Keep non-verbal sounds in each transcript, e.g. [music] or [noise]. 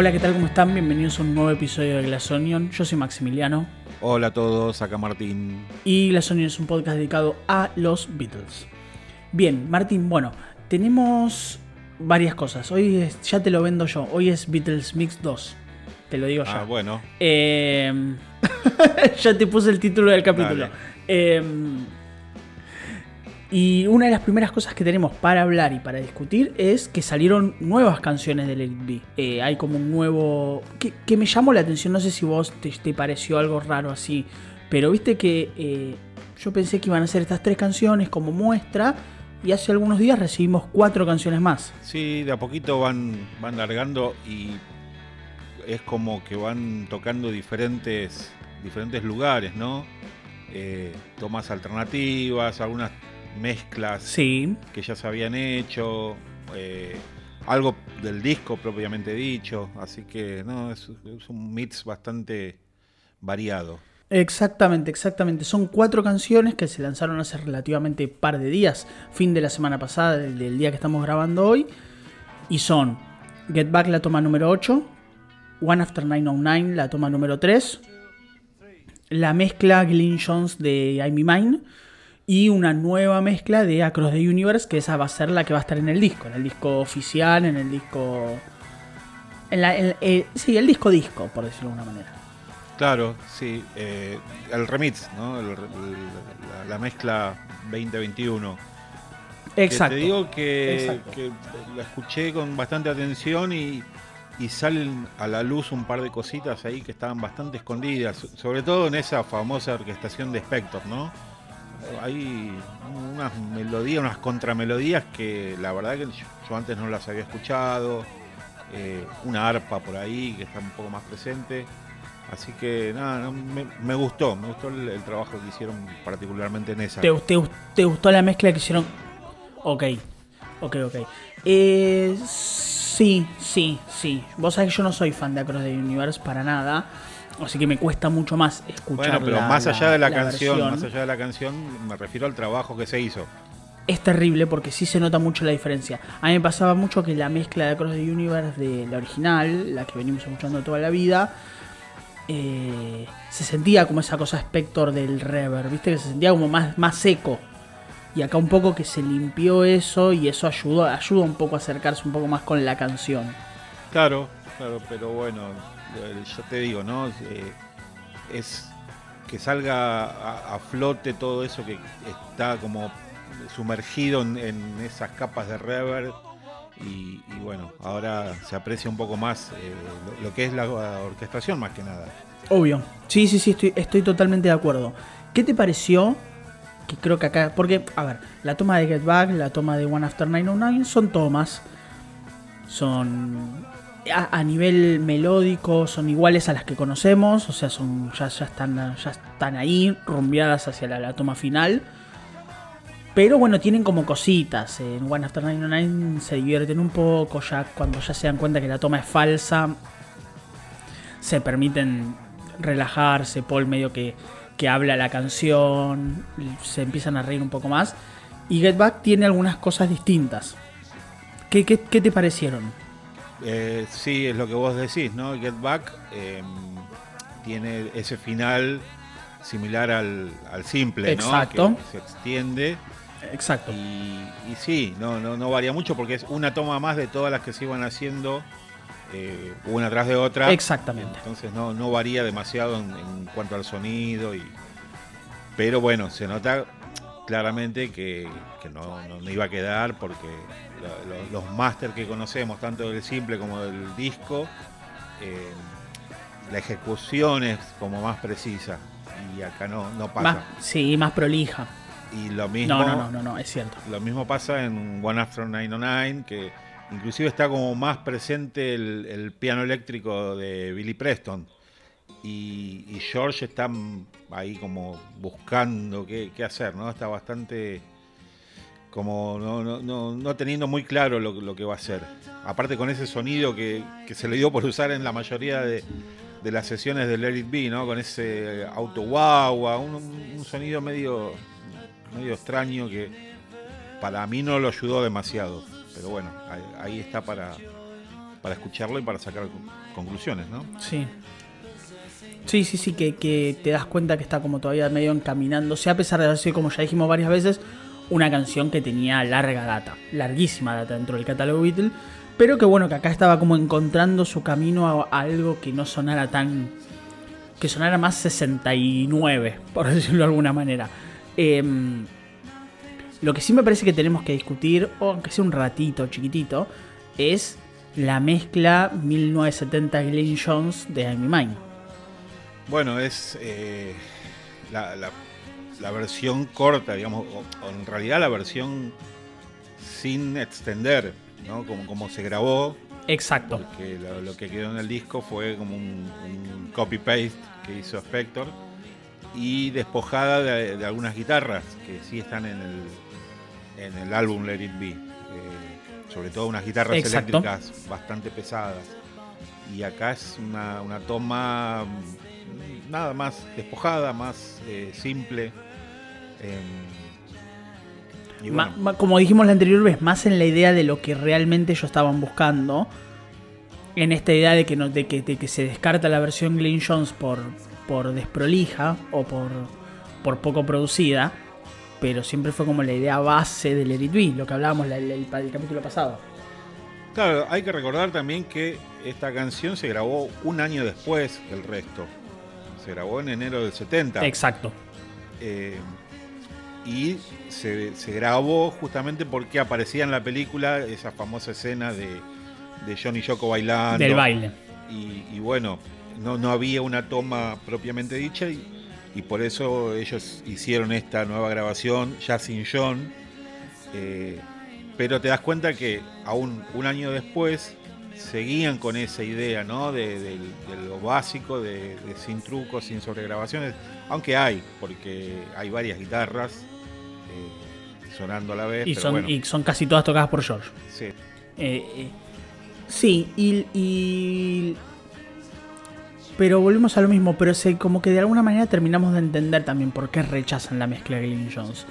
Hola, ¿qué tal? ¿Cómo están? Bienvenidos a un nuevo episodio de Glass Onion. Yo soy Maximiliano Hola a todos, acá Martín. y Glass Onion es un podcast dedicado a los Beatles. Bien, Martín, bueno, tenemos varias cosas. Hoy es- ya te lo vendo yo. Hoy es Beatles Mix 2. Te lo digo ya. Ah, bueno. Eh, [laughs] ya te puse el título del capítulo. Eh, y una de las primeras cosas que tenemos para hablar y para discutir es que salieron nuevas canciones de Let It Be. Eh, hay como un nuevo... Que, me llamó la atención, no sé si vos te, te pareció algo raro así, pero viste que eh, yo pensé que iban a ser estas tres canciones como muestra y hace algunos días recibimos cuatro canciones más. Sí, de a poquito van, van largando y es como que van tocando diferentes, diferentes lugares, ¿no? Eh, tomas alternativas, algunas mezclas Sí, que ya se habían hecho, eh, algo del disco propiamente dicho, así que no, es, es un mix bastante variado. Exactamente, exactamente. Son cuatro canciones que se lanzaron hace relativamente par de días, fin de la semana pasada, del, del día que estamos grabando hoy. Y son Get Back la toma número 8, One After 909 la toma número 3, la mezcla Glyn Jones de I'm Mine y una nueva mezcla de Across the Universe, que esa va a ser la que va a estar en el disco, en el disco oficial, en el disco... En la, en- eh, sí, el disco disco, por decirlo de alguna manera. Claro, sí, eh, el remix, ¿no? El- el- la, la mezcla 2021. Que Exacto. te digo que, Exacto. que la escuché con bastante atención y, y salen a la luz un par de cositas ahí que estaban bastante escondidas, sobre todo en esa famosa orquestación de Spector, ¿no? Hay unas melodías, unas contramelodías que la verdad que yo, antes no las había escuchado, eh, una arpa por ahí que está un poco más presente. Así que nada, no, me, me gustó, me gustó el, trabajo que hicieron particularmente en esa. ¿Te, te, te gustó la mezcla que hicieron? Ok, ok, ok. Eh, sí, sí, sí. Vos sabés que yo no soy fan de Across the Universe para nada. Así que me cuesta mucho más escuchar Bueno, pero la- más allá de la, la canción, versión. más allá de la canción, me refiero al trabajo que se hizo. Es terrible porque sí se nota mucho la diferencia. A mí me pasaba mucho que la mezcla de Across the Universe de la original, la que venimos escuchando toda la vida, eh, se sentía como esa cosa Spector del reverb, ¿viste? Que se sentía como más, más seco. Y acá un poco que se limpió eso y eso ayudó, ayuda un poco a acercarse un poco más con la canción. Claro, claro, pero bueno, yo te digo, ¿no? Eh, es que salga a, flote todo eso que está como sumergido en, esas capas de reverb y, y bueno, ahora se aprecia un poco más eh, lo, lo que es la orquestación más que nada. Obvio. Sí, sí, sí, estoy, estoy totalmente de acuerdo. ¿Qué te pareció? Que creo que acá. Porque, a ver, la toma de Get Back, la toma de One After 909 son tomas. Son. A, nivel melódico, son iguales a las que conocemos. O sea, son ya, ya, están, ya están ahí, rumbeadas hacia la, la toma final. Pero bueno, tienen como cositas. En One After 909 se divierten un poco. Ya cuando ya se dan cuenta que la toma es falsa, se permiten relajarse, Paul medio que, que habla la canción, se empiezan a reír un poco más. Y Get Back tiene algunas cosas distintas. ¿Qué, qué, qué te parecieron? Eh, sí, es lo que vos decís, ¿no? Get Back eh, tiene ese final similar al, al simple, Exacto. ¿no? Que se extiende Exacto. y, y sí, no, no, no varía mucho porque es una toma más de todas las que se iban haciendo eh, una tras de otra. Exactamente. Entonces no, no varía demasiado en, en cuanto al sonido. Y, pero bueno, se nota claramente que, que no, no- no iba a quedar porque lo- lo- los máster que conocemos, tanto del simple como del disco, eh, la ejecución es como más precisa. Y acá no, no pasa. Más, sí, más prolija. y lo mismo, No, no, no, no, no, es cierto. lo mismo pasa en One After 909, que inclusive está como más presente el, el piano eléctrico de Billy Preston. Y, y George está ahí como buscando qué, qué hacer, ¿no? Está bastante como no, no, no, no teniendo muy claro lo, lo que va a hacer. Aparte con ese sonido que, que se le dio por usar en la mayoría de, de las sesiones de Let It ¿no? Con ese auto guagua, un, un sonido medio, medio extraño que para mí no lo ayudó demasiado. Pero bueno, ahí, ahí está para, para escucharlo y para sacar conclusiones, ¿no? Sí. Sí, sí, sí, que, que, te das cuenta que está como todavía medio encaminándose, a pesar de haber sido, como ya dijimos varias veces, una canción que tenía larga data, larguísima data dentro del catálogo Beatle, pero que bueno, que acá estaba como encontrando su camino a, algo que no sonara tan... que sonara más 69, por [laughs] decirlo de alguna manera. Em, lo que sí me parece que tenemos que discutir, o aunque sea un ratito chiquitito, es la mezcla 1970 Glenn Jones de I'm Mine. Bueno, es eh, la, versión corta, digamos, o, en realidad la versión sin extender, ¿no? Como, como se grabó. Exacto. Porque lo, que quedó en el disco fue como un, copy-paste que hizo Spector y despojada de, algunas guitarras que sí están en el, en el álbum Let It Be. Eh, sobre todo unas guitarras eléctricas bastante pesadas. Y acá es una, una toma nada más despojada, más eh, simple. Em, como dijimos la anterior vez, más en la idea de lo que realmente ellos estaban buscando. En esta idea de que, no, de que, que se descarta la versión Glenn Jones por, por desprolija o por, por poco producida. Pero siempre fue como la idea base del Edit lo que hablábamos el, el capítulo pasado. Claro, hay que recordar también que esta canción se grabó un año después del resto se grabó en enero del 70. Exacto. Eh, y se, grabó justamente porque aparecía en la película esa famosa escena de, de Johnny Yoko bailando. Del baile. Y, bueno, no, no, había una toma propiamente dicha y, por eso ellos hicieron esta nueva grabación ya sin John. Eh, pero te das cuenta que aún un año después seguían con esa idea, ¿no? De, lo básico, de, sin trucos, sin sobregrabaciones, aunque hay, porque hay varias guitarras eh, sonando a la vez. Y, son, y son casi todas tocadas por George. Sí. Eh, eh, sí, y, Pero volvemos a lo mismo, pero sé, como que de alguna manera terminamos de entender también por qué rechazan la mezcla de Glenn Jones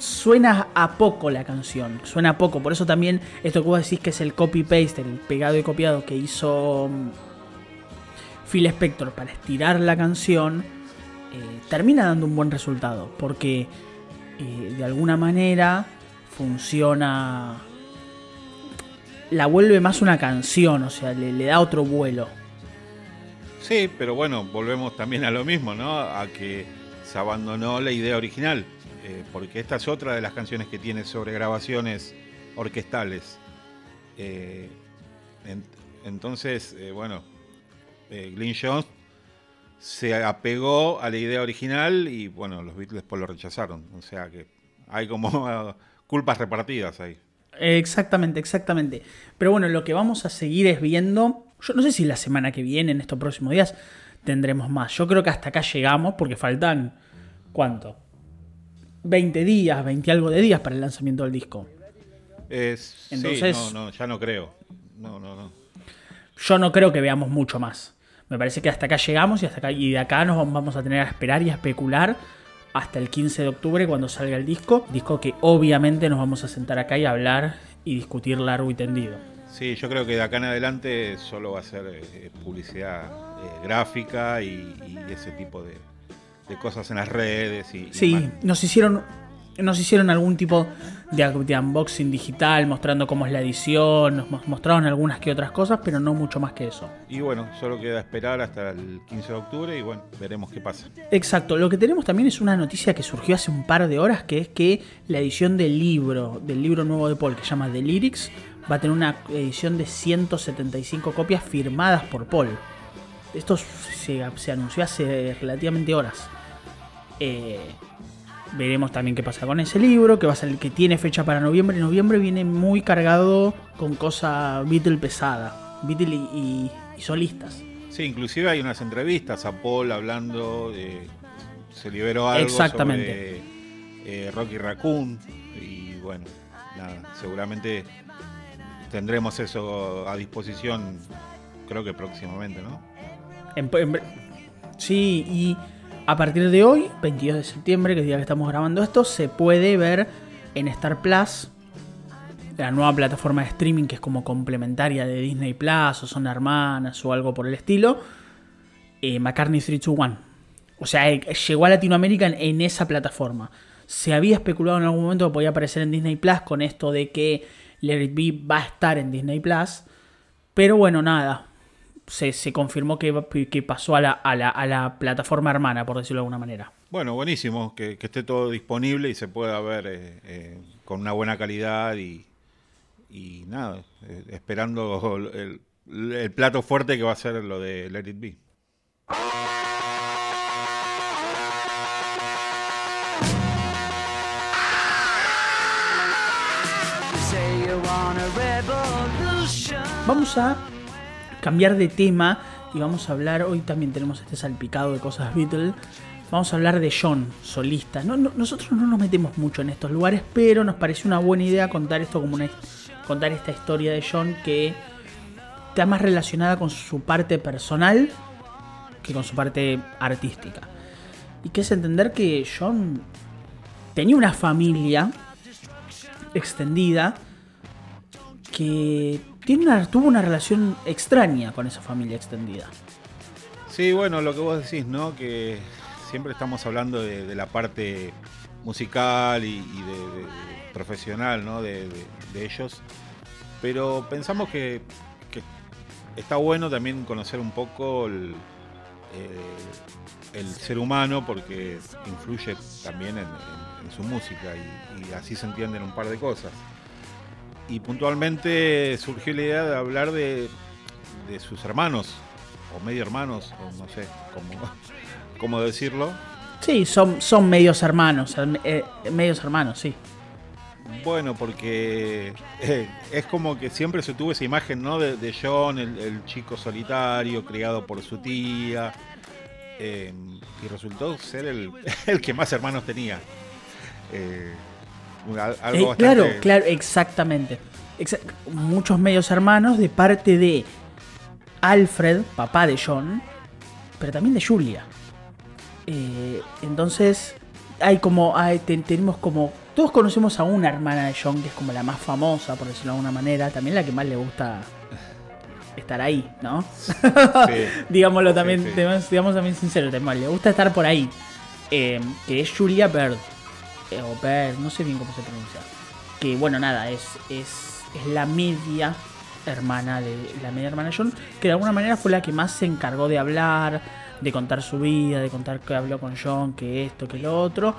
suena a poco la canción, suena a poco, por eso también esto que vos decís que es el copy-paste, el pegado y copiado que hizo mm, Phil Spector para estirar la canción, eh, termina dando un buen resultado, porque de alguna manera funciona, la vuelve más una canción, o sea, le, le da otro vuelo. Sí, pero bueno, volvemos también a lo mismo, ¿no? A que se abandonó la idea original. Eh, porque esta es otra de las canciones que tiene sobre grabaciones orquestales. Eh, entonces, eh, bueno, Glyn Jones se apegó a la idea original y bueno, los Beatles después lo rechazaron. O sea que hay como [laughs] culpas repartidas ahí. Exactamente, exactamente. Pero bueno, lo que vamos a seguir es viendo. Yo no sé si la semana que viene, en estos próximos días, tendremos más. Yo creo que hasta acá llegamos porque faltan. ¿Cuánto? 20 días, 20 algo de días para el lanzamiento del disco. Entonces, no, no, ya no creo. No, no, no. Yo no creo que veamos mucho más. Me parece que hasta acá llegamos y hasta acá y de acá nos vamos a tener a esperar y a especular hasta el 15 de octubre cuando salga el disco. Disco que obviamente nos vamos a sentar acá y hablar y discutir largo y tendido. Sí, yo creo que de acá en adelante solo va a ser eh, publicidad eh, gráfica y ese tipo de, de cosas en las redes y, sí nos hicieron nos hicieron algún tipo de, unboxing digital mostrando cómo es la edición nos mostraron algunas que otras cosas pero no mucho más que eso. Y bueno solo queda esperar hasta el 15 de octubre y bueno veremos qué pasa. Exacto. Lo que tenemos también es una noticia que surgió hace un par de horas que es que la edición del libro del libro nuevo de Paul que se llama The Lyrics va a tener una edición de 175 copias firmadas por Paul. Esto se, se anunció hace relativamente horas. Eh, veremos también qué pasa con ese libro, que va a ser el que tiene fecha para noviembre. Noviembre viene muy cargado con cosa Beatle pesada, Beatle y, solistas. Sí, inclusive hay unas entrevistas a Paul hablando, de, se liberó algo Exactamente. sobre eh, Rocky Raccoon y bueno, seguramente tendremos eso a disposición, creo que próximamente, ¿no? sí, y a partir de hoy, 22 de septiembre, que es el día que estamos grabando esto, se puede ver en Star Plus la nueva plataforma de streaming que es como complementaria de Disney Plus o son hermanas o algo por el estilo, eh, McCartney 321. O sea, eh, llegó a Latinoamérica en, esa plataforma. Se había especulado en algún momento que podía aparecer en Disney Plus con esto de que Let It Be va a estar en Disney Plus. Pero bueno, nada. Se, confirmó que, que pasó a la, a, la, plataforma hermana, por decirlo de alguna manera. Bueno, buenísimo, que, esté todo disponible y se pueda ver eh, con una buena calidad y, y nada, eh, esperando el, el, plato fuerte que va a ser lo de Let It Be. Vamos a cambiar de tema y vamos a hablar, hoy también tenemos este salpicado de cosas Beatles, vamos a hablar de John, solista. No, nosotros no nos metemos mucho en estos lugares, pero nos pareció una buena idea contar esto como una contar esta historia de John que está más relacionada con su parte personal que con su parte artística. Y que es entender que John tenía una familia extendida que tiene una, tuvo una relación extraña con esa familia extendida. Sí, bueno, lo que vos decís, ¿no? Que siempre estamos hablando de, la parte musical y, de, profesional, ¿no? de ellos pero pensamos que, está bueno también conocer un poco el, eh, ser humano porque influye también en, su música y, así se entienden un par de cosas. Y puntualmente surgió la idea de hablar de, sus hermanos, o medio hermanos, o no sé cómo, [laughs] cómo decirlo. Sí, son, son medios hermanos, eh, medios hermanos, sí. Bueno, porque eh, es como que siempre se tuvo esa imagen, ¿no? De, John, el, chico solitario, criado por su tía. Eh, y resultó ser el, [laughs] que más hermanos tenía. Eh, claro, claro, exactamente. muchos medios hermanos de parte de Alfred, papá de John, pero también de Julia. entonces, hay como, hay, tenemos como todos conocemos a una hermana de John que es como la más famosa, por decirlo de alguna manera, también la que más le gusta estar ahí, ¿no? Sí. [laughs] Digámoslo también, digamos, también sincero, le gusta estar por ahí. Eh, que es Julia Bird. Eh, o no sé bien cómo se pronuncia. Que bueno, nada, es, es, es la media hermana de la media hermana de John, que de alguna manera fue la que más se encargó de hablar, de contar su vida, de contar que habló con John, que esto, que lo otro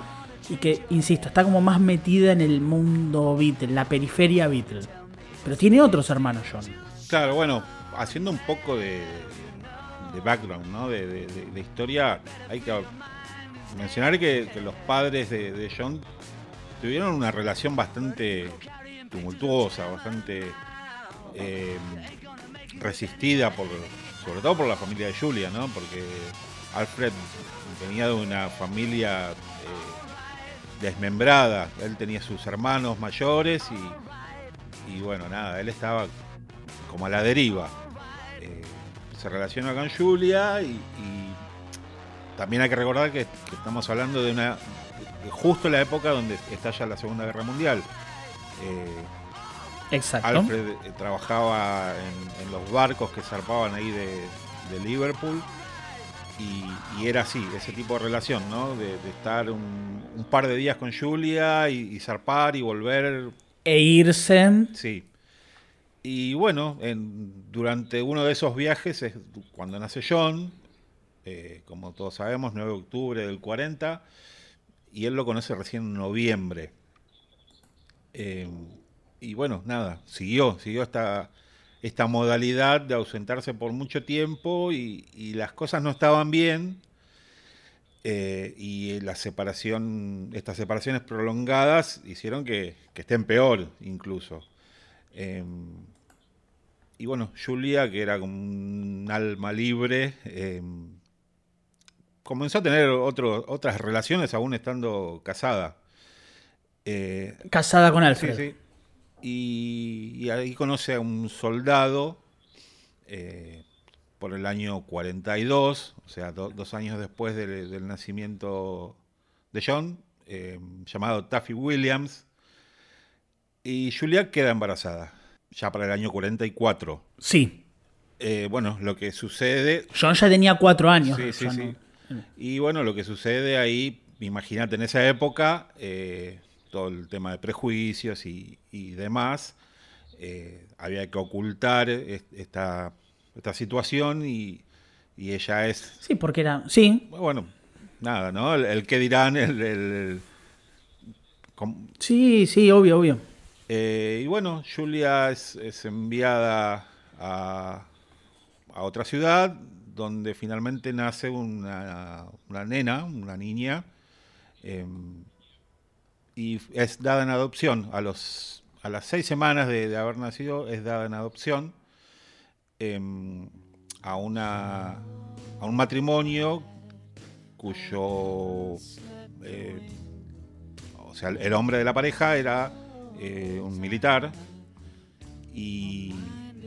y que, insisto, está como más metida en el mundo Beatle, la periferia Beatle. Pero tiene otros hermanos, John. Claro, bueno, haciendo un poco de, background, ¿no? De, historia, hay que mencionar que, los padres de, John tuvieron una relación bastante tumultuosa, bastante eh, resistida, por, sobre todo por la familia de Julia, ¿no? Porque Alfred venía de una familia eh, desmembrada. Él tenía sus hermanos mayores y, bueno, nada, él estaba como a la deriva. Eh, se relaciona con Julia y, también hay que recordar que, estamos hablando de una justo la época donde estalla la Segunda Guerra Mundial. Eh, Exacto. Alfred eh, trabajaba en, los barcos que zarpaban ahí de Liverpool y, era así, ese tipo de relación, ¿no? De, estar un, par de días con Julia y, zarpar y volver. E irse. Sí. Y bueno, durante uno de esos viajes es cuando nace John, eh, como todos sabemos, 9 de octubre del 40, y él lo conoce recién en noviembre. Eh, y bueno, nada, siguió, siguió hasta esta modalidad de ausentarse por mucho tiempo y, las cosas no estaban bien eh, y la separación, estas separaciones prolongadas hicieron que, estén peor incluso. Y bueno, Julia, que era como un alma libre, comenzó a tener otras relaciones aún estando casada. Eh, casada con Alfred. Sí, sí y, ahí conoce a un soldado eh, por el año 42, o sea, dos años después del nacimiento de John, eh, llamado Taffy Williams. Y Julia queda embarazada, ya para el año 44. Sí. Bueno, lo que sucede... John ya tenía cuatro años. Sí, sí, sí. no- Y bueno, lo que sucede ahí, imagínate en esa época, eh, todo el tema de prejuicios y, y demás, eh, había que ocultar es- esta, esta situación y, y ella es, Sí, porque era. Sí, bueno, nada, ¿no? El, el que dirán, el... el- el- com- sí, sí, obvio, obvio. eh, y bueno, Julia es, es enviada a, a otra ciudad donde finalmente nace una, una nena, una niña, eh, y es dada en adopción. A, los, a las seis semanas de, haber nacido es dada en adopción eh, a, una, a un matrimonio cuyo... eh, o sea, el hombre de la pareja era eh, un militar y,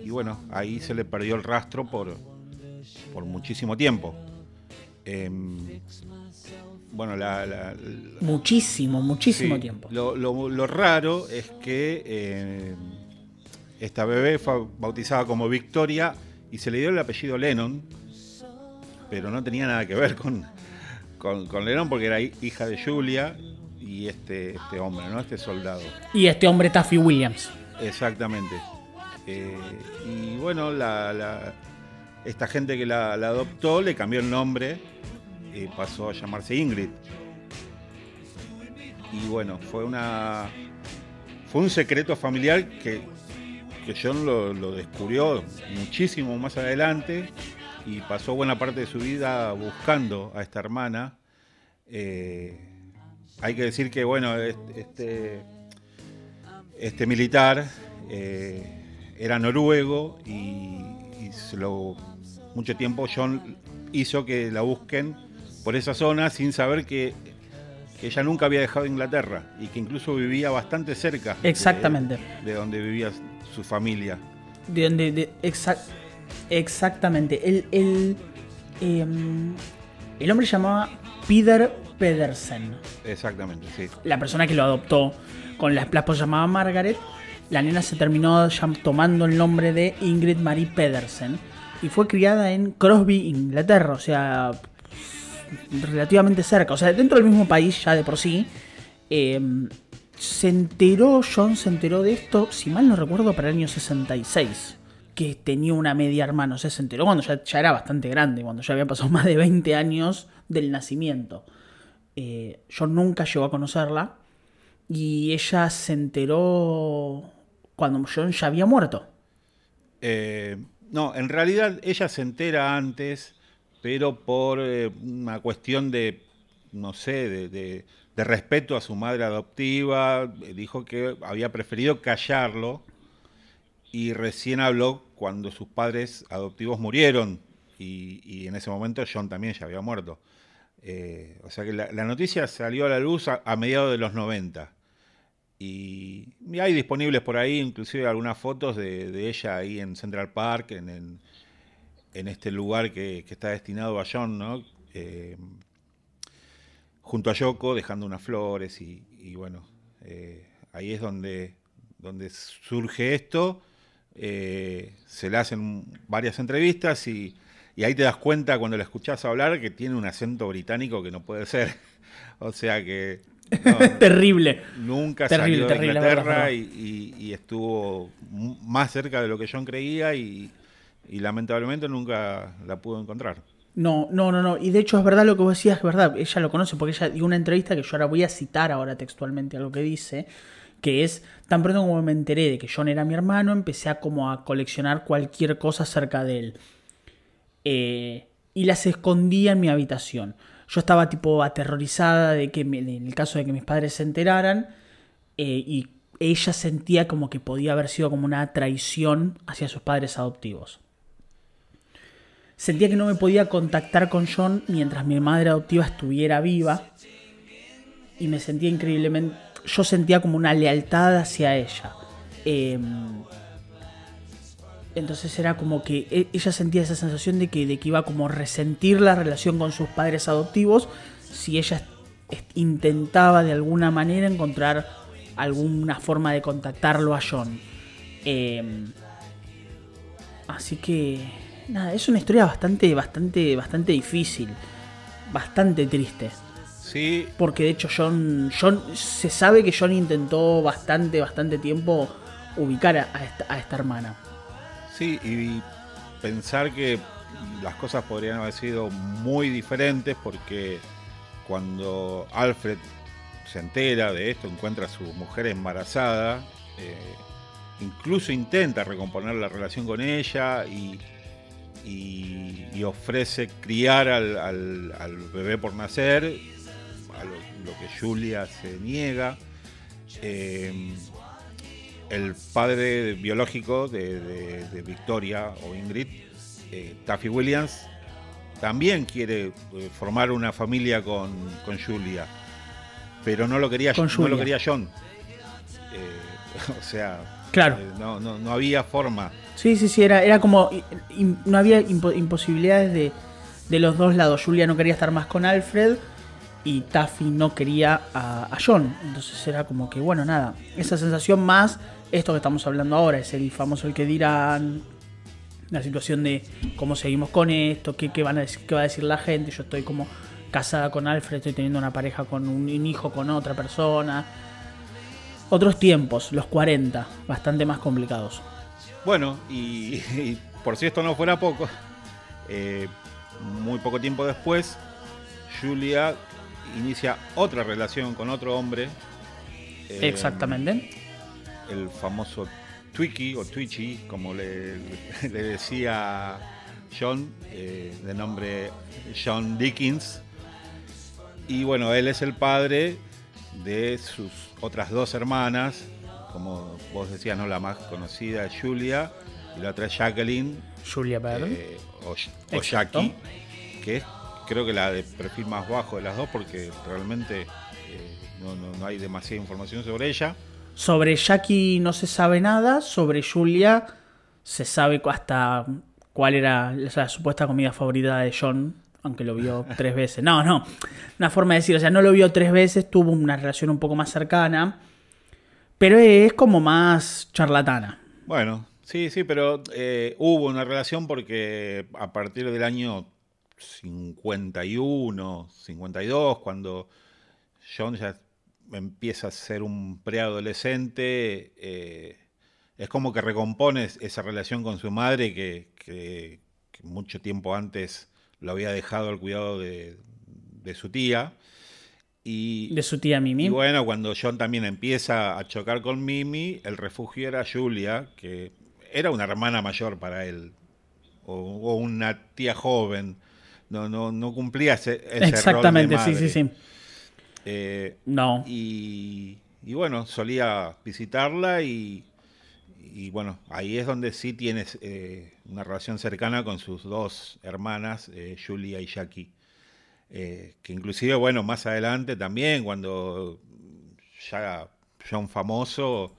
y bueno, ahí se le perdió el rastro por, por muchísimo tiempo. Em, bueno, la, la- la- Muchísimo, muchísimo sí, tiempo. Lo, lo- lo raro es que eh, esta bebé fue bautizada como Victoria y se le dio el apellido Lennon, pero no tenía nada que ver con, con, con Lennon porque era hi- hija de Julia y este, este hombre, ¿no? Este soldado. Y este hombre, Taffy Williams. Exactamente. Eh, y bueno, la- esta gente que la, adoptó le cambió el nombre y pasó a llamarse Ingrid. Y bueno, fue una. Fue un secreto familiar que, que John lo, descubrió muchísimo más adelante y pasó buena parte de su vida buscando a esta hermana. Eh, hay que decir que, bueno, este- este este militar eh, era noruego y, y se lo, mucho tiempo John hizo que la busquen por esa zona sin saber que, que ella nunca había dejado Inglaterra y que incluso vivía bastante cerca de- Exactamente. de, donde vivía su familia. De donde. de- exac- exactamente. El, el, em, el hombre se llamaba Peter Pedersen. Exactamente, sí. La persona que lo adoptó con la, la esposa llamaba Margaret. La nena se terminó tomando el nombre de Ingrid Marie Pedersen. Y fue criada en Crosby, Inglaterra. O sea, relativamente cerca. O sea, dentro del mismo país ya de por sí. Em, se enteró, John se enteró de esto, si mal no recuerdo, para el año 66. Que tenía una media hermana. O sea, se enteró cuando ya, era bastante grande, cuando ya había pasado [laughs] más de 20 años del nacimiento. Eh, John nunca llegó a conocerla. Y ella se enteró cuando John ya había muerto. Eh, no, en realidad ella se entera antes, pero por eh, una cuestión de, no sé, de, respeto a su madre adoptiva, eh, dijo que había preferido callarlo y recién habló cuando sus padres adoptivos murieron y, en ese momento John también ya había muerto. Eh, o sea que la, noticia salió a la luz a, a mediados de los 90. Y, hay disponibles por ahí, inclusive algunas fotos de, de ella ahí en Central Park, en, en- en este lugar que, que está destinado a John, ¿no? Eh, junto a Yoko, dejando unas flores y, y bueno, eh, ahí es donde, donde surge esto. Eh, se le hacen varias entrevistas y, y ahí te das cuenta cuando la escuchás hablar que tiene un acento británico que no puede ser. [laughs] O sea que no, [laughs] Terrible. nunca Terrible, salió de terrible, Inglaterra y, y- y estuvo más cerca de lo que John creía y, y lamentablemente nunca la pudo encontrar. No, no, no, no. Y de hecho es verdad lo que vos decías, es verdad. Ella lo conoce porque ella dio una entrevista que yo ahora voy a citar ahora textualmente algo que dice, que es, tan pronto como me enteré de que John era mi hermano, empecé a como a coleccionar cualquier cosa acerca de él. Eh, y las escondía en mi habitación. Yo estaba tipo aterrorizada de que en el caso de que mis padres se enteraran eh, y ella sentía como que podía haber sido como una traición hacia sus padres adoptivos. Sentía que no me podía contactar con John mientras mi madre adoptiva estuviera viva. Y me sentía increíblemente... Yo sentía como una lealtad hacia ella. Em, entonces era como que e- ella sentía esa sensación de que, de que iba como a resentir la relación con sus padres adoptivos si ella intentaba de alguna manera encontrar alguna forma de contactarlo a John. Em, así que, nada, es una historia bastante, bastante, bastante difícil, bastante triste. Sí. Porque de hecho John, John se sabe que John intentó bastante, bastante tiempo ubicar a, esta, a esta hermana. Sí, y pensar que las cosas podrían haber sido muy diferentes porque cuando Alfred se entera de esto, encuentra a su mujer embarazada, eh, incluso intenta recomponer la relación con ella y, ofrece criar al, bebé por nacer, a lo, que Julia se niega. Eh, el padre biológico de, Victoria o Ingrid, eh, Taffy Williams, también quiere formar una familia con, con Julia pero no lo quería, no lo quería John. Eh, [laughs] o sea, claro. Eh, no, no, no, había forma. Sí, sí, sí, era, era como. no había imposibilidades de, de, los dos lados. Julia no quería estar más con Alfred y Taffy no quería a, John. Entonces era como que, bueno, nada. Esa sensación más, esto que estamos hablando ahora, es el famoso el que dirán. La situación de cómo seguimos con esto, qué, qué, van a decir, qué va a decir la gente. Yo estoy como casada con Alfred, estoy teniendo una pareja con un, hijo con otra persona. Otros tiempos, los 40, bastante más complicados. Bueno, y, por si esto no fuera poco, eh, muy poco tiempo después, Julia inicia otra relación con otro hombre. Eh, Exactamente. El famoso Twiki o Twitchy, como [laughs] le, decía John, eh, de nombre John Dickens. Y bueno, él es el padre de sus otras dos hermanas, como vos decías, ¿no? La más conocida es Julia y la otra es Jacqueline. Julia eh, o, Jackie, que es creo que la de perfil más bajo de las dos porque realmente eh, no, hay demasiada información sobre ella. Sobre Jackie no se sabe nada, sobre Julia se sabe hasta cuál era la supuesta comida favorita de John aunque lo vio [laughs] tres veces. No, no, una forma de decir, o sea, no lo vio tres veces, tuvo una relación un poco más cercana, pero es como más charlatana. Bueno, sí, sí, pero eh, hubo una relación porque a partir del año 51, 52, cuando John ya empieza a ser un preadolescente, eh, es como que recompone esa relación con su madre que mucho tiempo antes lo había dejado al cuidado de, su tía. Y, de su tía Mimi. Y bueno, cuando John también empieza a chocar con Mimi, el refugio era Julia, que era una hermana mayor para él, o, una tía joven. No, no, no cumplía ese, Exactamente, sí, sí, sí. Eh, no. Y, y, bueno, solía visitarla y, y bueno, ahí es donde sí tienes eh, una relación cercana con sus dos hermanas, eh, Julia y Jackie. Que inclusive, bueno, más adelante también, cuando ya son famoso,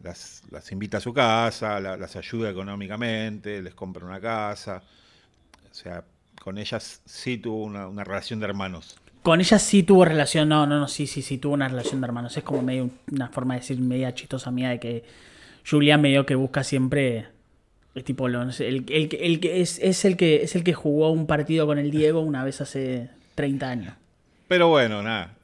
las, invita a su casa, las ayuda económicamente, les compra una casa. O sea, con ellas sí tuvo una, una relación de hermanos. Con ellas sí tuvo relación, no, no, no, sí, sí, sí, tuvo una relación de hermanos. Es como medio una forma de decir media chistosa mía de que Julián medio que busca siempre el tipo el, el, que es, es, el que es el que jugó un partido con el Diego una vez hace 30 años. Pero bueno, nada,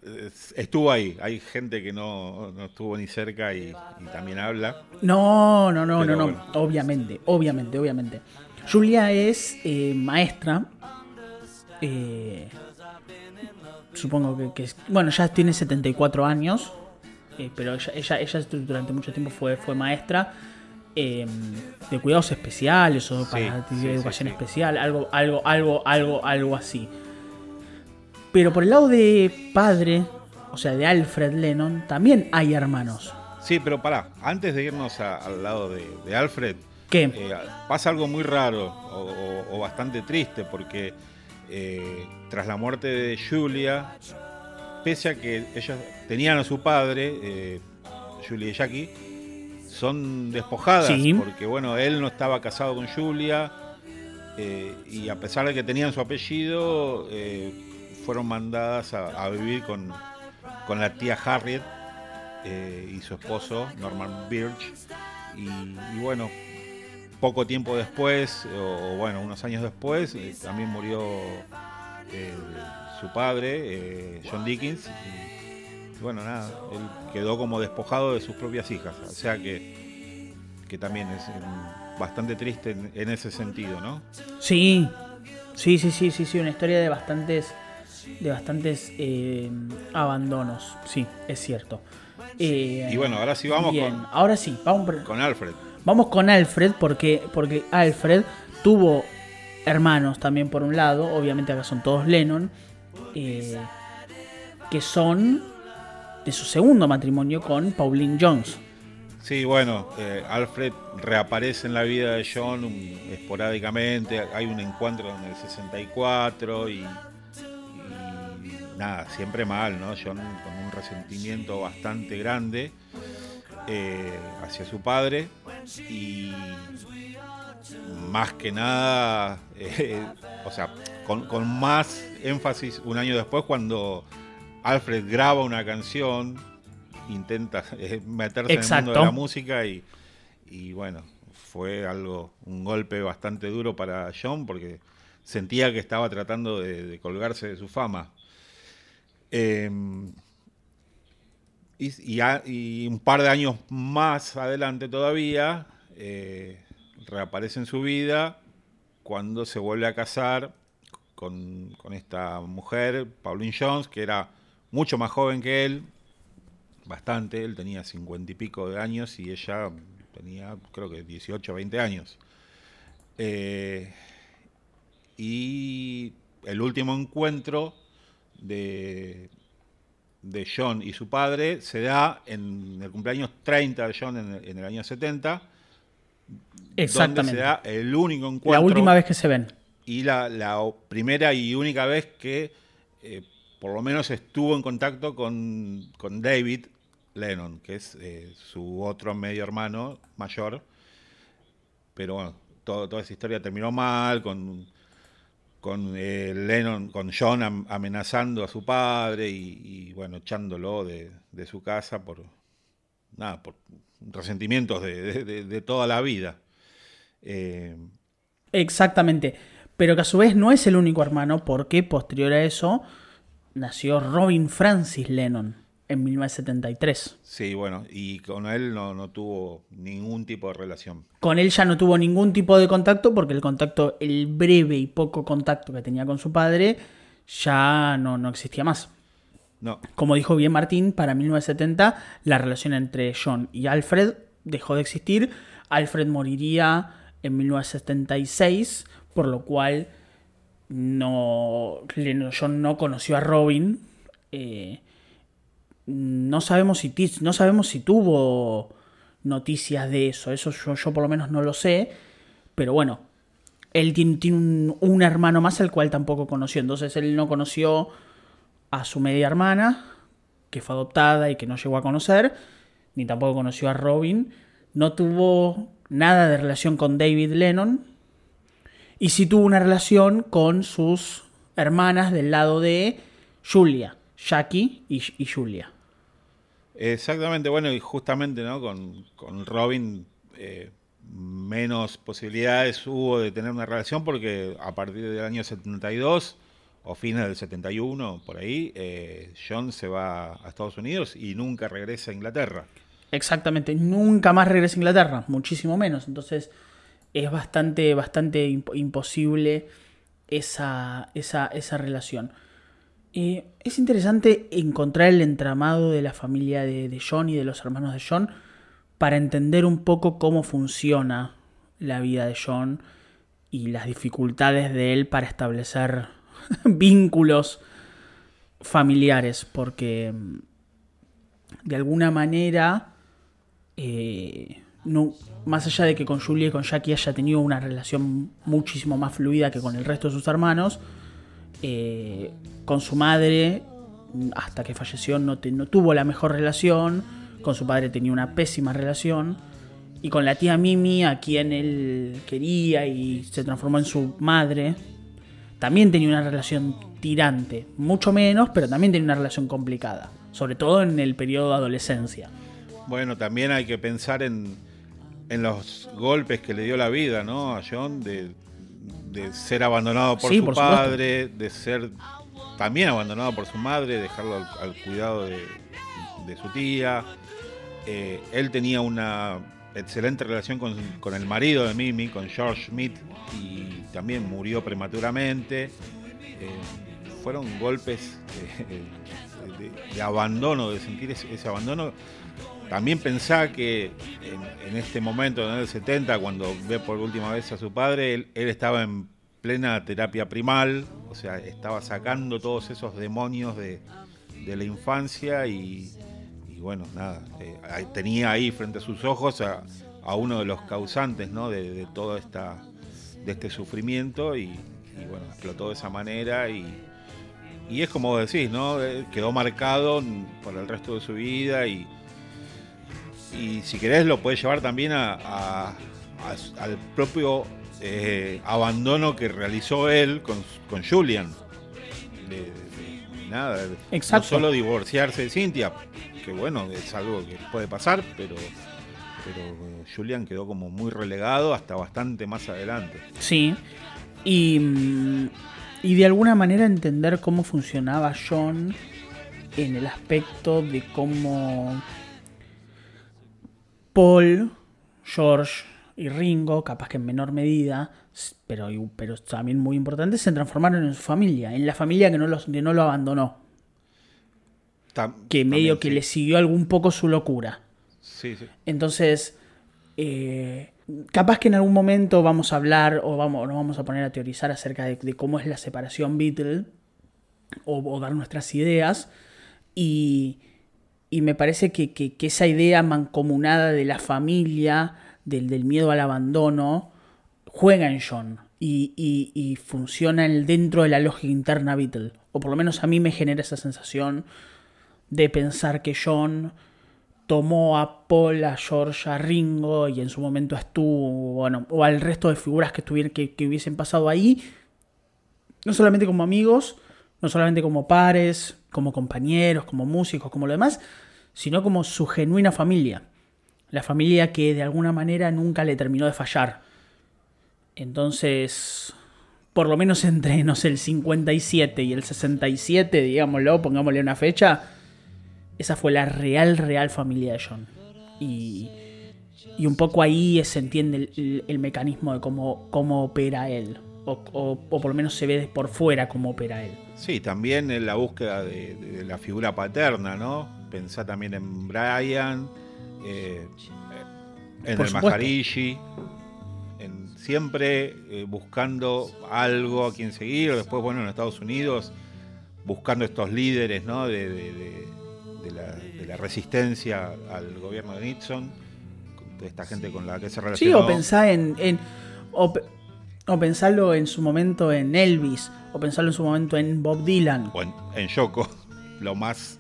estuvo ahí. Hay gente que no, estuvo ni cerca y, también habla. No, no, no, no, no. Obviamente, obviamente, obviamente. Julia es eh, maestra. Eh, supongo que, que, bueno, ya tiene 74 años. Eh, pero ella, ella, durante mucho tiempo fue, fue maestra em, de cuidados especiales o para educación especial, algo, algo, algo, algo, algo así. Pero por el lado de padre, o sea, de Alfred Lennon, también hay hermanos. Sí, pero pará, antes de irnos al lado de, Alfred, ¿Qué? Eh, pasa algo muy raro o, bastante triste porque eh, tras la muerte de Julia, pese a que ellos tenían a su padre, eh, Julia y Jackie, son despojadas porque bueno, él no estaba casado con Julia eh, y a pesar de que tenían su apellido, eh, fueron mandadas a, vivir con, la tía Harriet, y su esposo, Norman Birch. Y, bueno, poco tiempo después, o, bueno, unos años después, eh, también murió su padre, John Dickens. Y, bueno, nada, él quedó como despojado de sus propias hijas. O sea que, que también es bastante triste en, ese sentido, ¿no? Sí, sí, sí, sí, sí, sí, una historia de bastantes, de bastantes eh, abandonos, sí, es cierto. y bueno, ahora sí vamos con. Ahora sí, vamos con Alfred. Vamos con Alfred porque, porque Alfred tuvo hermanos también por un lado, obviamente acá son todos Lennon, eh, que son de su segundo matrimonio con Pauline Jones. Sí, bueno, eh, Alfred reaparece en la vida de John esporádicamente, hay un encuentro en el 64 y, nada, siempre mal, ¿no? John con un resentimiento bastante grande eh, hacia su padre y más que nada, eh, o sea, con, con más énfasis un año después cuando Alfred graba una canción intenta eh, meterse en el mundo de la música y, bueno, fue algo, un golpe bastante duro para John porque sentía que estaba tratando de, colgarse de su fama. Em, y, un par de años más adelante todavía, eh, reaparece en su vida cuando se vuelve a casar con, con, esta mujer, Pauline Jones, que era mucho más joven que él, bastante, él tenía cincuenta y pico de años y ella tenía creo que 18 o 20 años. Eh, y el último encuentro de, de John y su padre se da en el cumpleaños 30 de John en el, año 70. Exactamente. se da el único encuentro. La última vez que se ven. Y la, primera y única vez que eh, por lo menos estuvo en contacto con, con David, Lennon, que es eh, su otro medio hermano mayor. Pero bueno, toda esa historia terminó mal, con, con eh, Lennon, con John amenazando a su padre y, bueno, echándolo de, su casa por nada, por resentimientos de, toda la vida. Eh, Exactamente. Pero que a su vez no es el único hermano, porque posterior a eso nació Robin Francis Lennon en 1973. Sí, bueno, y con él no, tuvo ningún tipo de relación. Con él ya no tuvo ningún tipo de contacto porque el contacto, el breve y poco contacto que tenía con su padre, ya no, no existía más. No. Como dijo bien Martín, para 1970 la relación entre John y Alfred dejó de existir. Alfred moriría en 1976, por lo cual no, John no conoció a Robin. Eh, no sabemos si, no sabemos si tuvo noticias de eso. Eso yo, por lo menos no lo sé. Pero bueno, él tiene, un, hermano más al cual tampoco conoció. Entonces él no conoció a su media hermana, que fue adoptada y que no llegó a conocer. Ni tampoco conoció a Robin. No tuvo nada de relación con David Lennon. Y sí tuvo una relación con sus hermanas del lado de Julia, Jackie y Julia. Exactamente, bueno, y justamente ¿no? con, con Robin eh, menos posibilidades hubo de tener una relación porque a partir del año 72 o fines del 71, por ahí, eh, John se va a Estados Unidos y nunca regresa a Inglaterra. Exactamente, nunca más regresa a Inglaterra, muchísimo menos. Entonces es bastante, bastante imposible esa, esa, esa relación es interesante encontrar el entramado de la familia de, John y de los hermanos de John para entender un poco cómo funciona la vida de John y las dificultades de él para establecer [laughs] vínculos familiares, porque de alguna manera, eh, no, más allá de que con Julia y con Jackie haya tenido una relación muchísimo más fluida que con el resto de sus hermanos, eh, con su madre, hasta que falleció, no, tuvo la mejor relación. Con su padre tenía una pésima relación. Y con la tía Mimi, a quien él quería y se transformó en su madre, también tenía una relación tirante. Mucho menos, pero también tenía una relación complicada. sobre todo en el periodo de adolescencia. Bueno, también hay que pensar en, en los golpes que le dio la vida, ¿no? A John, de, de ser abandonado por Sí, su por supuesto. padre, de ser también abandonado por su madre, dejarlo al, al cuidado de, de su tía. Eh, él tenía una excelente relación con, con el marido de Mimi, con George Smith, y también murió prematuramente. Eh, fueron golpes eh, de, de abandono, de sentir ese, ese abandono. También pensá que en, este momento, en el 70, cuando ve por última vez a su padre, él, estaba en plena terapia primal, o sea, estaba sacando todos esos demonios de, la infancia y, bueno, nada, eh, tenía ahí frente a sus ojos a, uno de los causantes ¿no? de, todo esta, de este sufrimiento y, bueno, explotó de esa manera y, y es como decís, ¿no? Eh, Quedó marcado por el resto de su vida y, y si querés lo puedes llevar también a, a- a- al propio eh, abandono que realizó él con, con Julian. De, de- de nada, Exacto. no solo divorciarse de Cintia, que bueno, es algo que puede pasar, pero, pero eh, Julian quedó como muy relegado hasta bastante más adelante. Sí. Y, mm, y de alguna manera entender cómo funcionaba John en el aspecto de cómo Paul, George y Ringo, capaz que en menor medida, pero, pero también muy importante, se transformaron en su familia, en la familia que no, los, que no lo abandonó, Tam- que medio también, que sí. le siguió algún poco su locura. Sí, sí. Entonces, eh, capaz que en algún momento vamos a hablar o vamos, nos vamos a poner a teorizar acerca de, de cómo es la separación Beatle o, o dar nuestras ideas. Y, y me parece que, que- esa idea mancomunada de la familia, del, del miedo al abandono, juega en John y, y- funciona en- dentro de la lógica interna Beatle. O por lo menos a mí me genera esa sensación de pensar que John tomó a Paul, a George, a Ringo y en su momento estuvo, bueno, o al resto de figuras que, estuvieran, que, que hubiesen pasado ahí, no solamente como amigos, no solamente como pares, como compañeros, como músicos, como lo demás, sino como su genuina familia. La familia que de alguna manera nunca le terminó de fallar. Entonces, por lo menos entre, no sé, el 57 y el 67, digámoslo, pongámosle una fecha, esa fue la real, real familia de John. Y, y un poco ahí se entiende el, el- mecanismo de cómo, cómo opera él. O, o- o por lo menos se ve por fuera cómo opera él. Sí, también en la búsqueda de, de la figura paterna, ¿no? Pensá también en Brian, eh, en Por el. Maharishi, en siempre eh, buscando algo a quien seguir. Después, bueno, en Estados Unidos, buscando estos líderes, ¿no? De, de- la, de la resistencia al gobierno de Nixon, de esta gente con la que se Sí, relacionó. o pensá en. en- o, pe- o pensarlo en su momento en Elvis. O pensarlo en su momento en Bob Dylan. o en, en Yoko, [laughs] lo más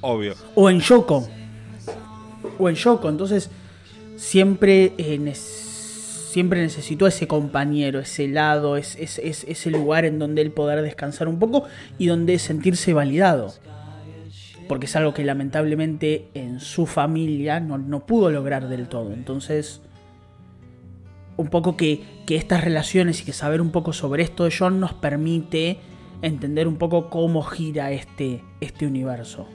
obvio. O en Yoko. O en Yoko. Entonces, siempre, eh, siempre necesitó ese compañero, ese lado, es, es- es- ese lugar en donde él poder descansar un poco y donde sentirse validado. Porque es algo que lamentablemente en su familia no, no pudo lograr del todo. Entonces, un poco que, que estas relaciones y que saber un poco sobre esto de John nos permite entender un poco cómo gira este, este universo.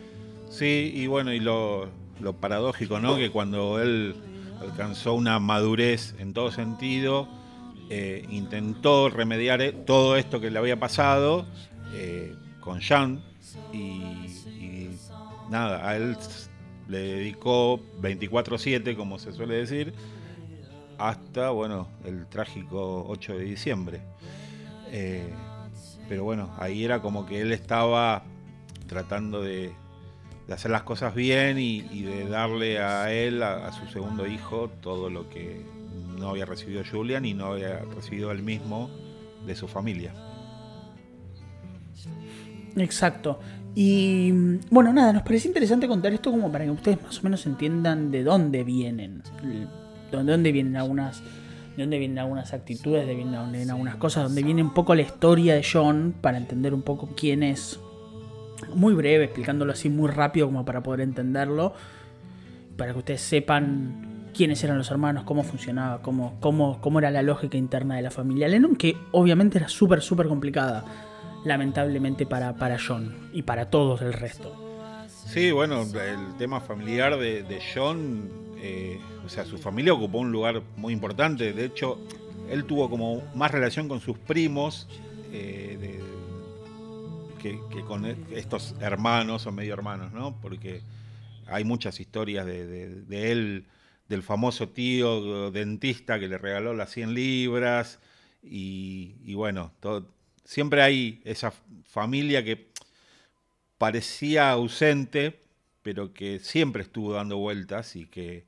Sí, y bueno, y lo, lo paradójico, ¿no? Que cuando él alcanzó una madurez en todo sentido, eh, intentó remediar eh, todo esto que le había pasado eh, con Jean y, y nada, a él le dedicó 24/7, como se suele decir, hasta, bueno, el trágico 8 de diciembre. Eh, pero bueno, ahí era como que él estaba tratando de, hacer las cosas bien y, de darle a él, a, a su segundo hijo, todo lo que no había recibido Julian y no había recibido él mismo de su familia. Exacto. Y bueno, nada, nos parece interesante contar esto como para que ustedes más o menos entiendan de dónde vienen. De dónde vienen algunas. De dónde vienen algunas actitudes, de dónde vienen algunas cosas, donde viene un poco la historia de John, para entender un poco quién es muy breve, explicándolo así muy rápido como para poder entenderlo, para que ustedes sepan quiénes eran los hermanos, cómo funcionaba, cómo, cómo, cómo era la lógica interna de la familia Lennon, que obviamente era súper, súper complicada, lamentablemente para, para John y para todos el resto. Sí, bueno, el tema familiar de, John, eh, o sea, su familia ocupó un lugar muy importante, de hecho, él tuvo como más relación con sus primos, eh, que, con estos hermanos o medio hermanos, ¿no? Porque hay muchas historias de, él, del famoso tío dentista que le regaló las 100 libras, y, bueno, siempre hay esa familia que parecía ausente, pero que siempre estuvo dando vueltas y que,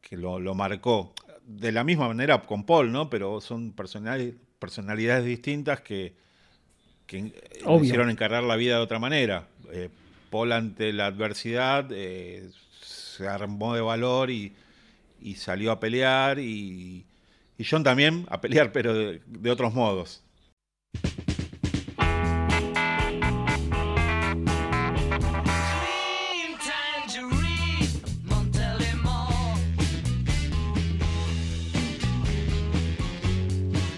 que lo, marcó. De la misma manera con Paul, ¿no? Pero son personalidades, personalidades distintas que, que hicieron encargar la vida de otra manera. Eh, Paul ante la adversidad eh, se armó de valor y, salió a pelear y, John también a pelear, pero de otros modos.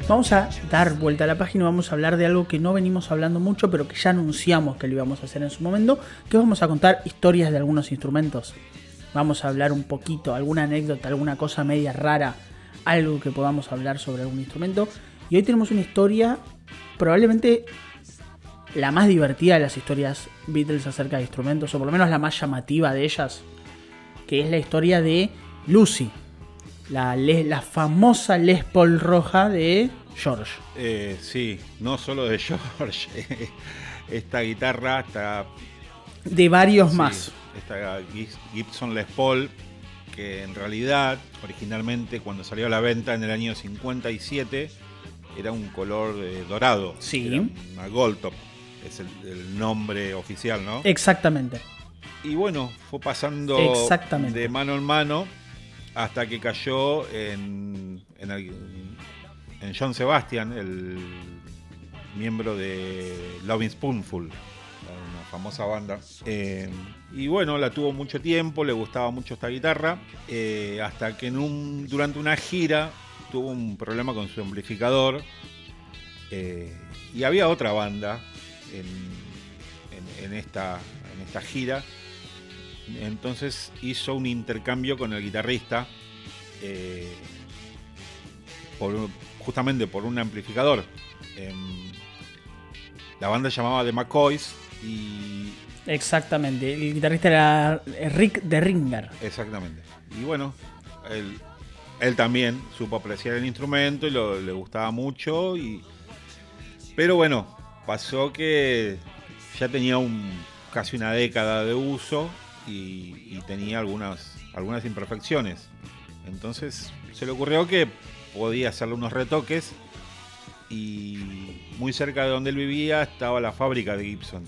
Vamos a dar vuelta a la página y vamos a hablar de algo que no venimos hablando mucho, pero que ya anunciamos que lo íbamos a hacer en su momento, que vamos a contar historias de algunos instrumentos. Vamos a hablar un poquito, alguna anécdota, alguna cosa media rara, algo que podamos hablar sobre algún instrumento. Y hoy tenemos una historia, probablemente la más divertida de las historias Beatles acerca de instrumentos, o por lo menos la más llamativa de ellas, que es la historia de Lucy, la, la famosa Les Paul roja de George. Eh, sí, no solo de [laughs] George. esta guitarra está. De varios más. Esta Gibson Les Paul, que en realidad, originalmente, cuando salió a la venta en el año 57, era un color eh, dorado. Sí. una Gold Top. Es el, nombre oficial, ¿no? Exactamente. Y bueno, fue pasando de mano en mano hasta que cayó en, en, John Sebastian, el miembro de Loving Spoonful, una famosa banda. Eh, y bueno, la tuvo mucho tiempo, le gustaba mucho esta guitarra, eh, hasta que en un, durante una gira tuvo un problema con su amplificador. Eh, y había otra banda en, esta, en esta gira entonces hizo un intercambio con el guitarrista, eh, justamente por un amplificador. Em, la banda llamaba The McCoys y... Exactamente, el guitarrista era Rick de Ringer. Exactamente. Y bueno, él, también supo apreciar el instrumento y le gustaba mucho. Y, pero bueno, pasó que ya tenía un, casi una década de uso y, tenía algunas, algunas imperfecciones. Entonces se le ocurrió que podía hacerle unos retoques y muy cerca de donde él vivía estaba la fábrica de Gibson.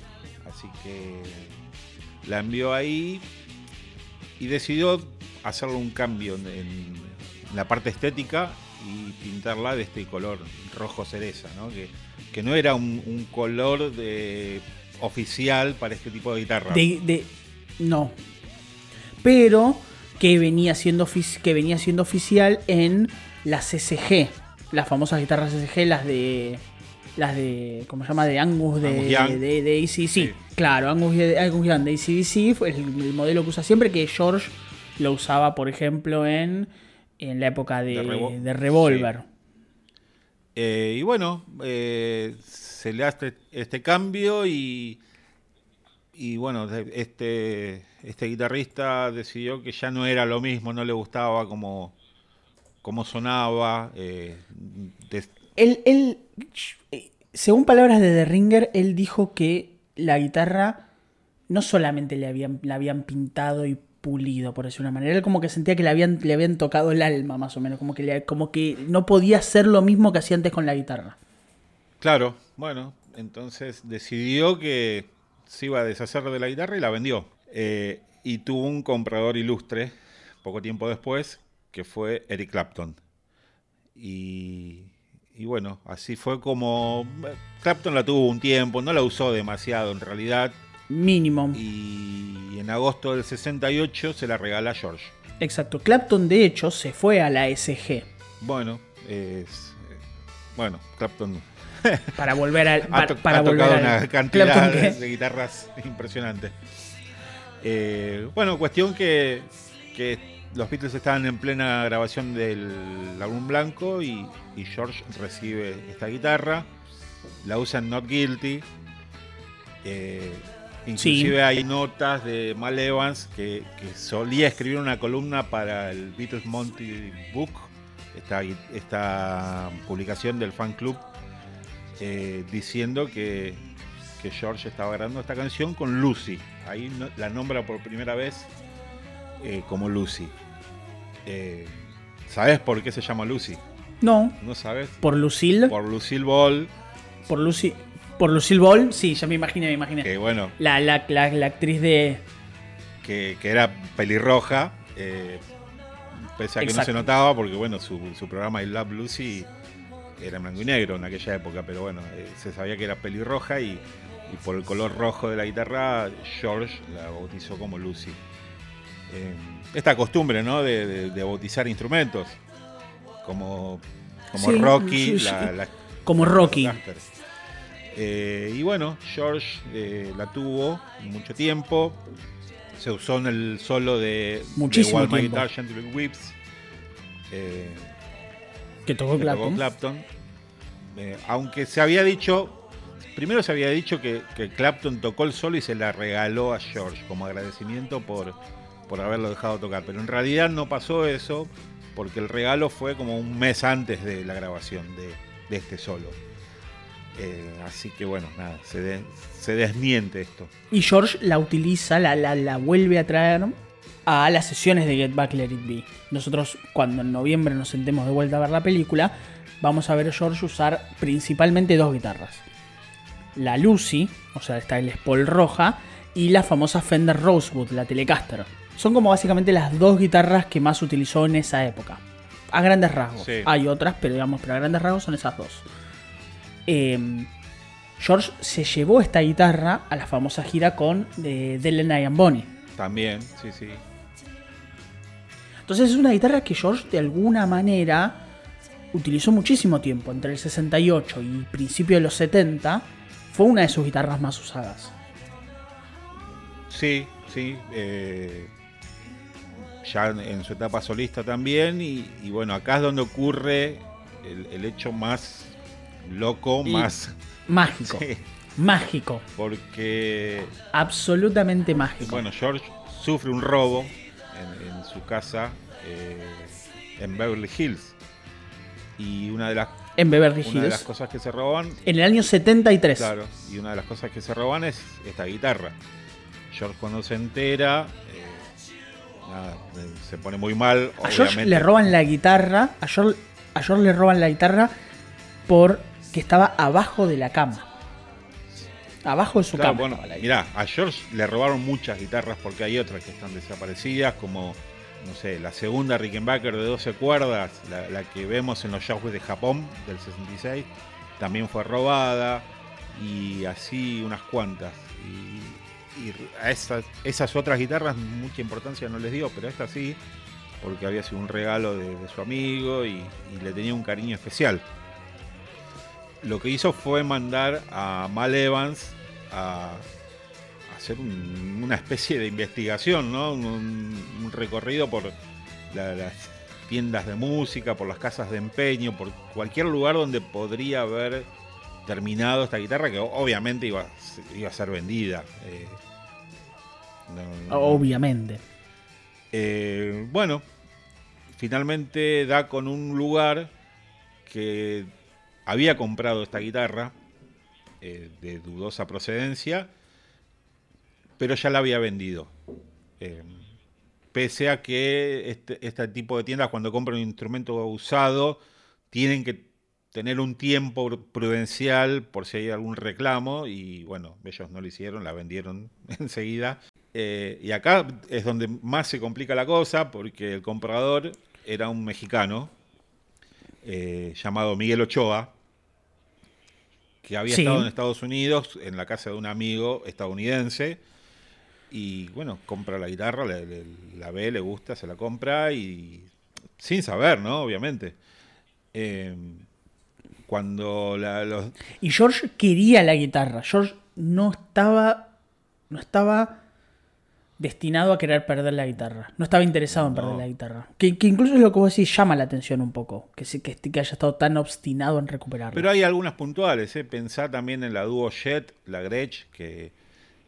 Así que la envió ahí y decidió hacerle un cambio en, la parte estética y pintarla de este color rojo cereza, Que, no era un, color de, oficial para este tipo de guitarra. No. Pero que venía siendo, que venía siendo oficial en las CCG. Las famosas guitarras CCG, las de. Las de. ¿Cómo se llama? De Angus de, de, de, ACDC. Claro, Angus, Angus Young de ACDC fue el, modelo que usa siempre. Que George lo usaba, por ejemplo, en, en la época de, de, Revolver. Eh, y bueno, eh, se le hace este cambio y y bueno, este, este guitarrista decidió que ya no era lo mismo, no le gustaba como, como sonaba. Eh, él, según palabras de The Ringer, él dijo que la guitarra no solamente le habían, la habían pintado y pulido, por decir una manera. Él como que sentía que le habían, le habían tocado el alma, más o menos. Como que, como que no podía hacer lo mismo que hacía antes con la guitarra. Claro, bueno, entonces decidió que se iba a deshacer de la guitarra y la vendió. Eh, y tuvo un comprador ilustre poco tiempo después, que fue Eric Clapton. Y, y bueno, así fue como Clapton la tuvo un tiempo, no la usó demasiado en realidad. Mínimo. Y en agosto del 68 se la regala a George. Exacto. Clapton, de hecho, se fue a la SG. Bueno, es, bueno, Clapton [laughs] para volver al. ha, para volver tocado una cantidad de, guitarras impresionante. Eh, bueno, cuestión que, que, los Beatles estaban en plena grabación del álbum blanco y, George recibe esta guitarra, la usa en Not Guilty. Eh, inclusive hay notas de Mal Evans que, que, solía escribir una columna para el Beatles Monty Book, esta, esta publicación del fan club eh, diciendo que, George estaba grabando esta canción con Lucy. Ahí la nombra por primera vez eh, como Lucy. Eh, ¿Sabes por qué se llama Lucy? No. ¿No sabes? ¿Por Lucille? Por Lucille Ball. Por Lucy. Por Lucille Ball, sí, ya me imaginé, me imaginé. Que bueno. La, la, actriz de. Que, era pelirroja. pese a que no se notaba, porque bueno, su, su programa I Love Lucy era blanco y negro en aquella época, pero bueno, eh, se sabía que era pelirroja y, y, por el color rojo de la guitarra, George la bautizó como Lucy. Eh, esta costumbre, ¿no? De, bautizar instrumentos, como, como Rocky, la, como Rocky. Eh, y bueno, George la tuvo mucho tiempo. Se usó en el solo de, Muchísimo de My Que tocó Clapton. Eh, aunque se había dicho, primero se había dicho que, Clapton tocó el solo y se la regaló a George como agradecimiento por, por haberlo dejado tocar. Pero en realidad no pasó eso porque el regalo fue como un mes antes de la grabación de, este solo. Eh, así que bueno, nada, se, se, desmiente esto. Y George la utiliza, la, la, la vuelve a traer a las sesiones de Get Back Let It Be. Nosotros cuando en noviembre nos sentemos de vuelta a ver la película, vamos a ver a George usar principalmente dos guitarras. La Lucy, o sea, está el Spol roja, y la famosa Fender Rosewood, la Telecaster. Son como básicamente las dos guitarras que más utilizó en esa época. A grandes rasgos. Hay otras, pero digamos, pero a grandes rasgos son esas dos. Em, George se llevó esta guitarra a la famosa gira con de, de and Bonnie. También, sí, sí. Entonces es una guitarra que George de alguna manera utilizó muchísimo tiempo, entre el 68 y principio de los 70, fue una de sus guitarras más usadas. Sí, sí. Eh, ya en su etapa solista también. Y, bueno, acá es donde ocurre el, hecho más loco, más... Mágico. [laughs] Mágico. Porque... Absolutamente mágico. Bueno, George sufre un robo su casa eh, en Beverly Hills. Y una de las en Beverly Hills. Una de las cosas que se roban. En el año 73. Claro, y una de las cosas que se roban es esta guitarra. George cuando se entera, eh, se pone muy mal. A George le roban la guitarra, a George, a George le roban la guitarra porque estaba abajo de la cama. Abajo de su cama. Bueno, mirá, a George le robaron muchas guitarras porque hay otras que están desaparecidas, como no sé, la segunda Rickenbacker de 12 cuerdas, la, que vemos en los shows de Japón del 66, también fue robada y así unas cuantas. Y, a esas, esas, otras guitarras mucha importancia no les dio, pero esta sí, porque había sido un regalo de, su amigo y, le tenía un cariño especial. Lo que hizo fue mandar a Mal Evans a, hacer una especie de investigación, ¿no? Un, recorrido por las tiendas de música, por las casas de empeño, por cualquier lugar donde podría haber terminado esta guitarra, que obviamente iba, iba a ser vendida. Eh, obviamente. Eh, bueno, finalmente da con un lugar que había comprado esta guitarra eh, de dudosa procedencia pero ya la había vendido. Eh, pese a que este, este, tipo de tiendas cuando compran un instrumento usado tienen que tener un tiempo prudencial por si hay algún reclamo y bueno, ellos no lo hicieron, la vendieron [laughs] enseguida. Eh, y acá es donde más se complica la cosa porque el comprador era un mexicano eh, llamado Miguel Ochoa, que había Sí. estado en Estados Unidos, en la casa de un amigo estadounidense, y bueno, compra la guitarra, le- le- la ve, le gusta, se la compra, y sin saber, ¿no? Obviamente. Eh, cuando la- los, Y George quería la guitarra. George no estaba. No estaba destinado a querer perder la guitarra. No estaba interesado en perder la guitarra. Que, que incluso es lo que vos decís, llama la atención un poco. Que, se- que, que haya estado tan obstinado en recuperarla. Pero hay algunas puntuales, ¿eh? Pensá también en la dúo Jet, la Gretsch, que,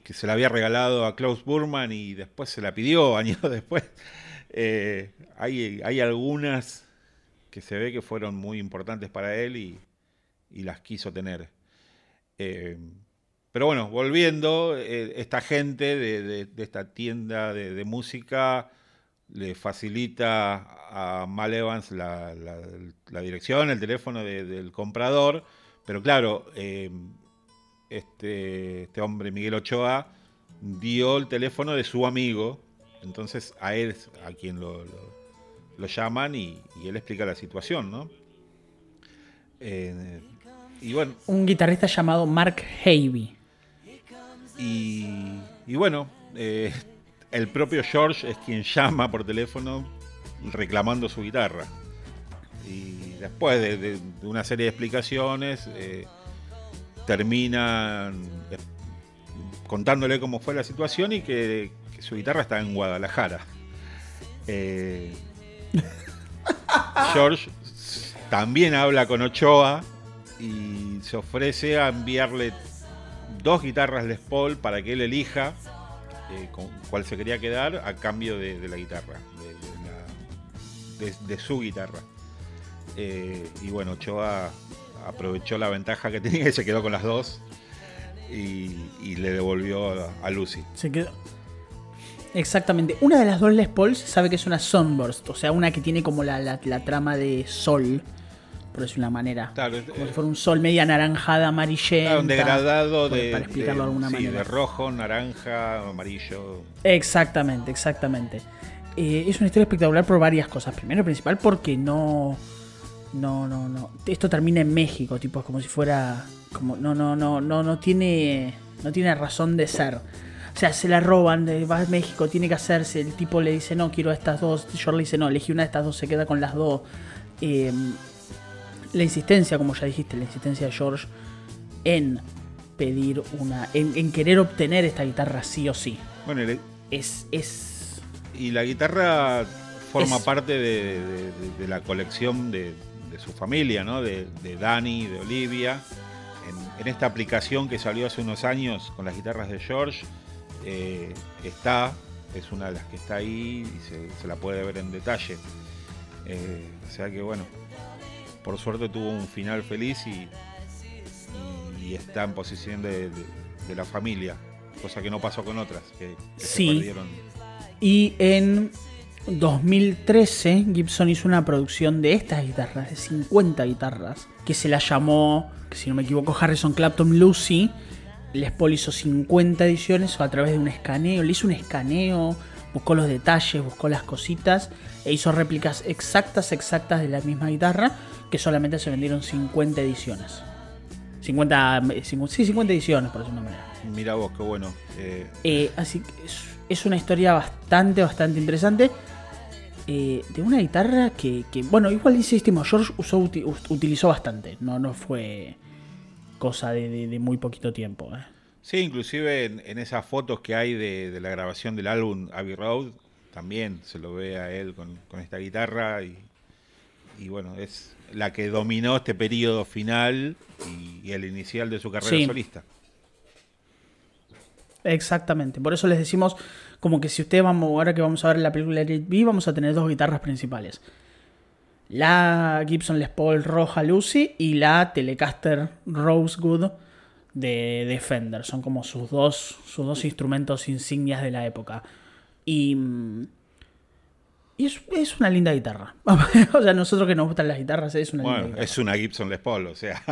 que se la había regalado a Klaus Burman y después se la pidió [laughs] años después. Eh, hay, hay algunas que se ve que fueron muy importantes para él y, y las quiso tener. Eh, pero bueno, volviendo, eh, esta gente de, de- esta tienda de, música le facilita a Mal Evans la, la- dirección, el teléfono de- del comprador, pero claro, este, este hombre, Miguel Ochoa, dio el teléfono de su amigo, entonces a él es a quien lo, lo- lo llaman y, y él explica la situación, ¿no? Eh, y bueno, Un guitarrista llamado Mark Havey. y, y bueno, eh, el propio George es quien llama por teléfono reclamando su guitarra. Y después de, de- de una serie de explicaciones, eh, terminan eh, contándole cómo fue la situación y que, que su guitarra está en Guadalajara. Eh, [laughs] George también habla con Ochoa y se ofrece a enviarle dos guitarras Les Paul para que él elija eh, con cuál se quería quedar a cambio de, de la guitarra, de, de la- de- de su guitarra. Eh, y bueno, Ochoa aprovechó la ventaja que tenía y se quedó con las dos y, y le devolvió a, a Lucy. Se quedó. Exactamente. Una de las dos Les Paul se sabe que es una Sunburst. O sea, una que tiene como la, la- la trama de sol. Por decir una manera. Claro, Como eh, si fuera un sol media naranjada, amarillenta. Claro, un degradado por- de, Para explicarlo de alguna sí, manera. de rojo, naranja, amarillo. Exactamente, exactamente. Eh, es una historia espectacular por varias cosas. Primero, principal, porque no. No, no, no. Esto termina en México, tipo, es como si fuera. Como, no, no, no, no, no tiene. No tiene razón de ser. O sea, se la roban, va a México, tiene que hacerse. El tipo le dice, no, quiero a estas dos. George le dice, no, elegí una de estas dos, se queda con las dos. Eh, la insistencia, como ya dijiste, la insistencia de George en pedir una. en, en querer obtener esta guitarra sí o sí. Bueno, le- Es. es y la guitarra forma Es- parte de, de- de- de la colección de, de su familia, ¿no? De, de Dani, de Olivia. En, en esta aplicación que salió hace unos años con las guitarras de George, eh, está, es una de las que está ahí y se, se la puede ver en detalle. Eh, o sea que bueno, por suerte tuvo un final feliz y, y- y está en posición de, de- de la familia, cosa que no pasó con otras, que, que Sí. se perdieron. Y en 2013 Gibson hizo una producción de estas guitarras, de 50 guitarras, que se la llamó, que si no me equivoco, Harrison Clapton Lucy. Les Paul hizo 50 ediciones a través de un escaneo, le hizo un escaneo, buscó los detalles, buscó las cositas e hizo réplicas exactas, exactas de la misma guitarra, que solamente se vendieron 50 ediciones. 50, cincu- sí, 50 ediciones, por decirlo de una manera. Mira vos, qué bueno. Eh, Eh, así que es, es una historia bastante, bastante interesante. Eh, de una guitarra que, que, bueno, igual insistimos, George usó, uti- us- utilizó bastante. No, no fue cosa de, de- de muy poquito tiempo. eh. sí, inclusive en, en esas fotos que hay de, de la grabación del álbum Abbey Road, también se lo ve a él con, con esta guitarra y, y bueno, es la que dominó este periodo final y, y el inicial de su carrera Sí. solista. Exactamente. Por eso les decimos como que si ustedes vamos, ahora que vamos a ver la película de Let It Be, vamos a tener dos guitarras principales. La Gibson Les Paul Roja Lucy y la Telecaster Rosewood de, de Fender. Son como sus dos, sus dos instrumentos insignias de la época. Y, y es, es una linda guitarra. [laughs] o sea, nosotros que nos gustan las guitarras, es una linda guitarra. es una Gibson Les Paul, o sea.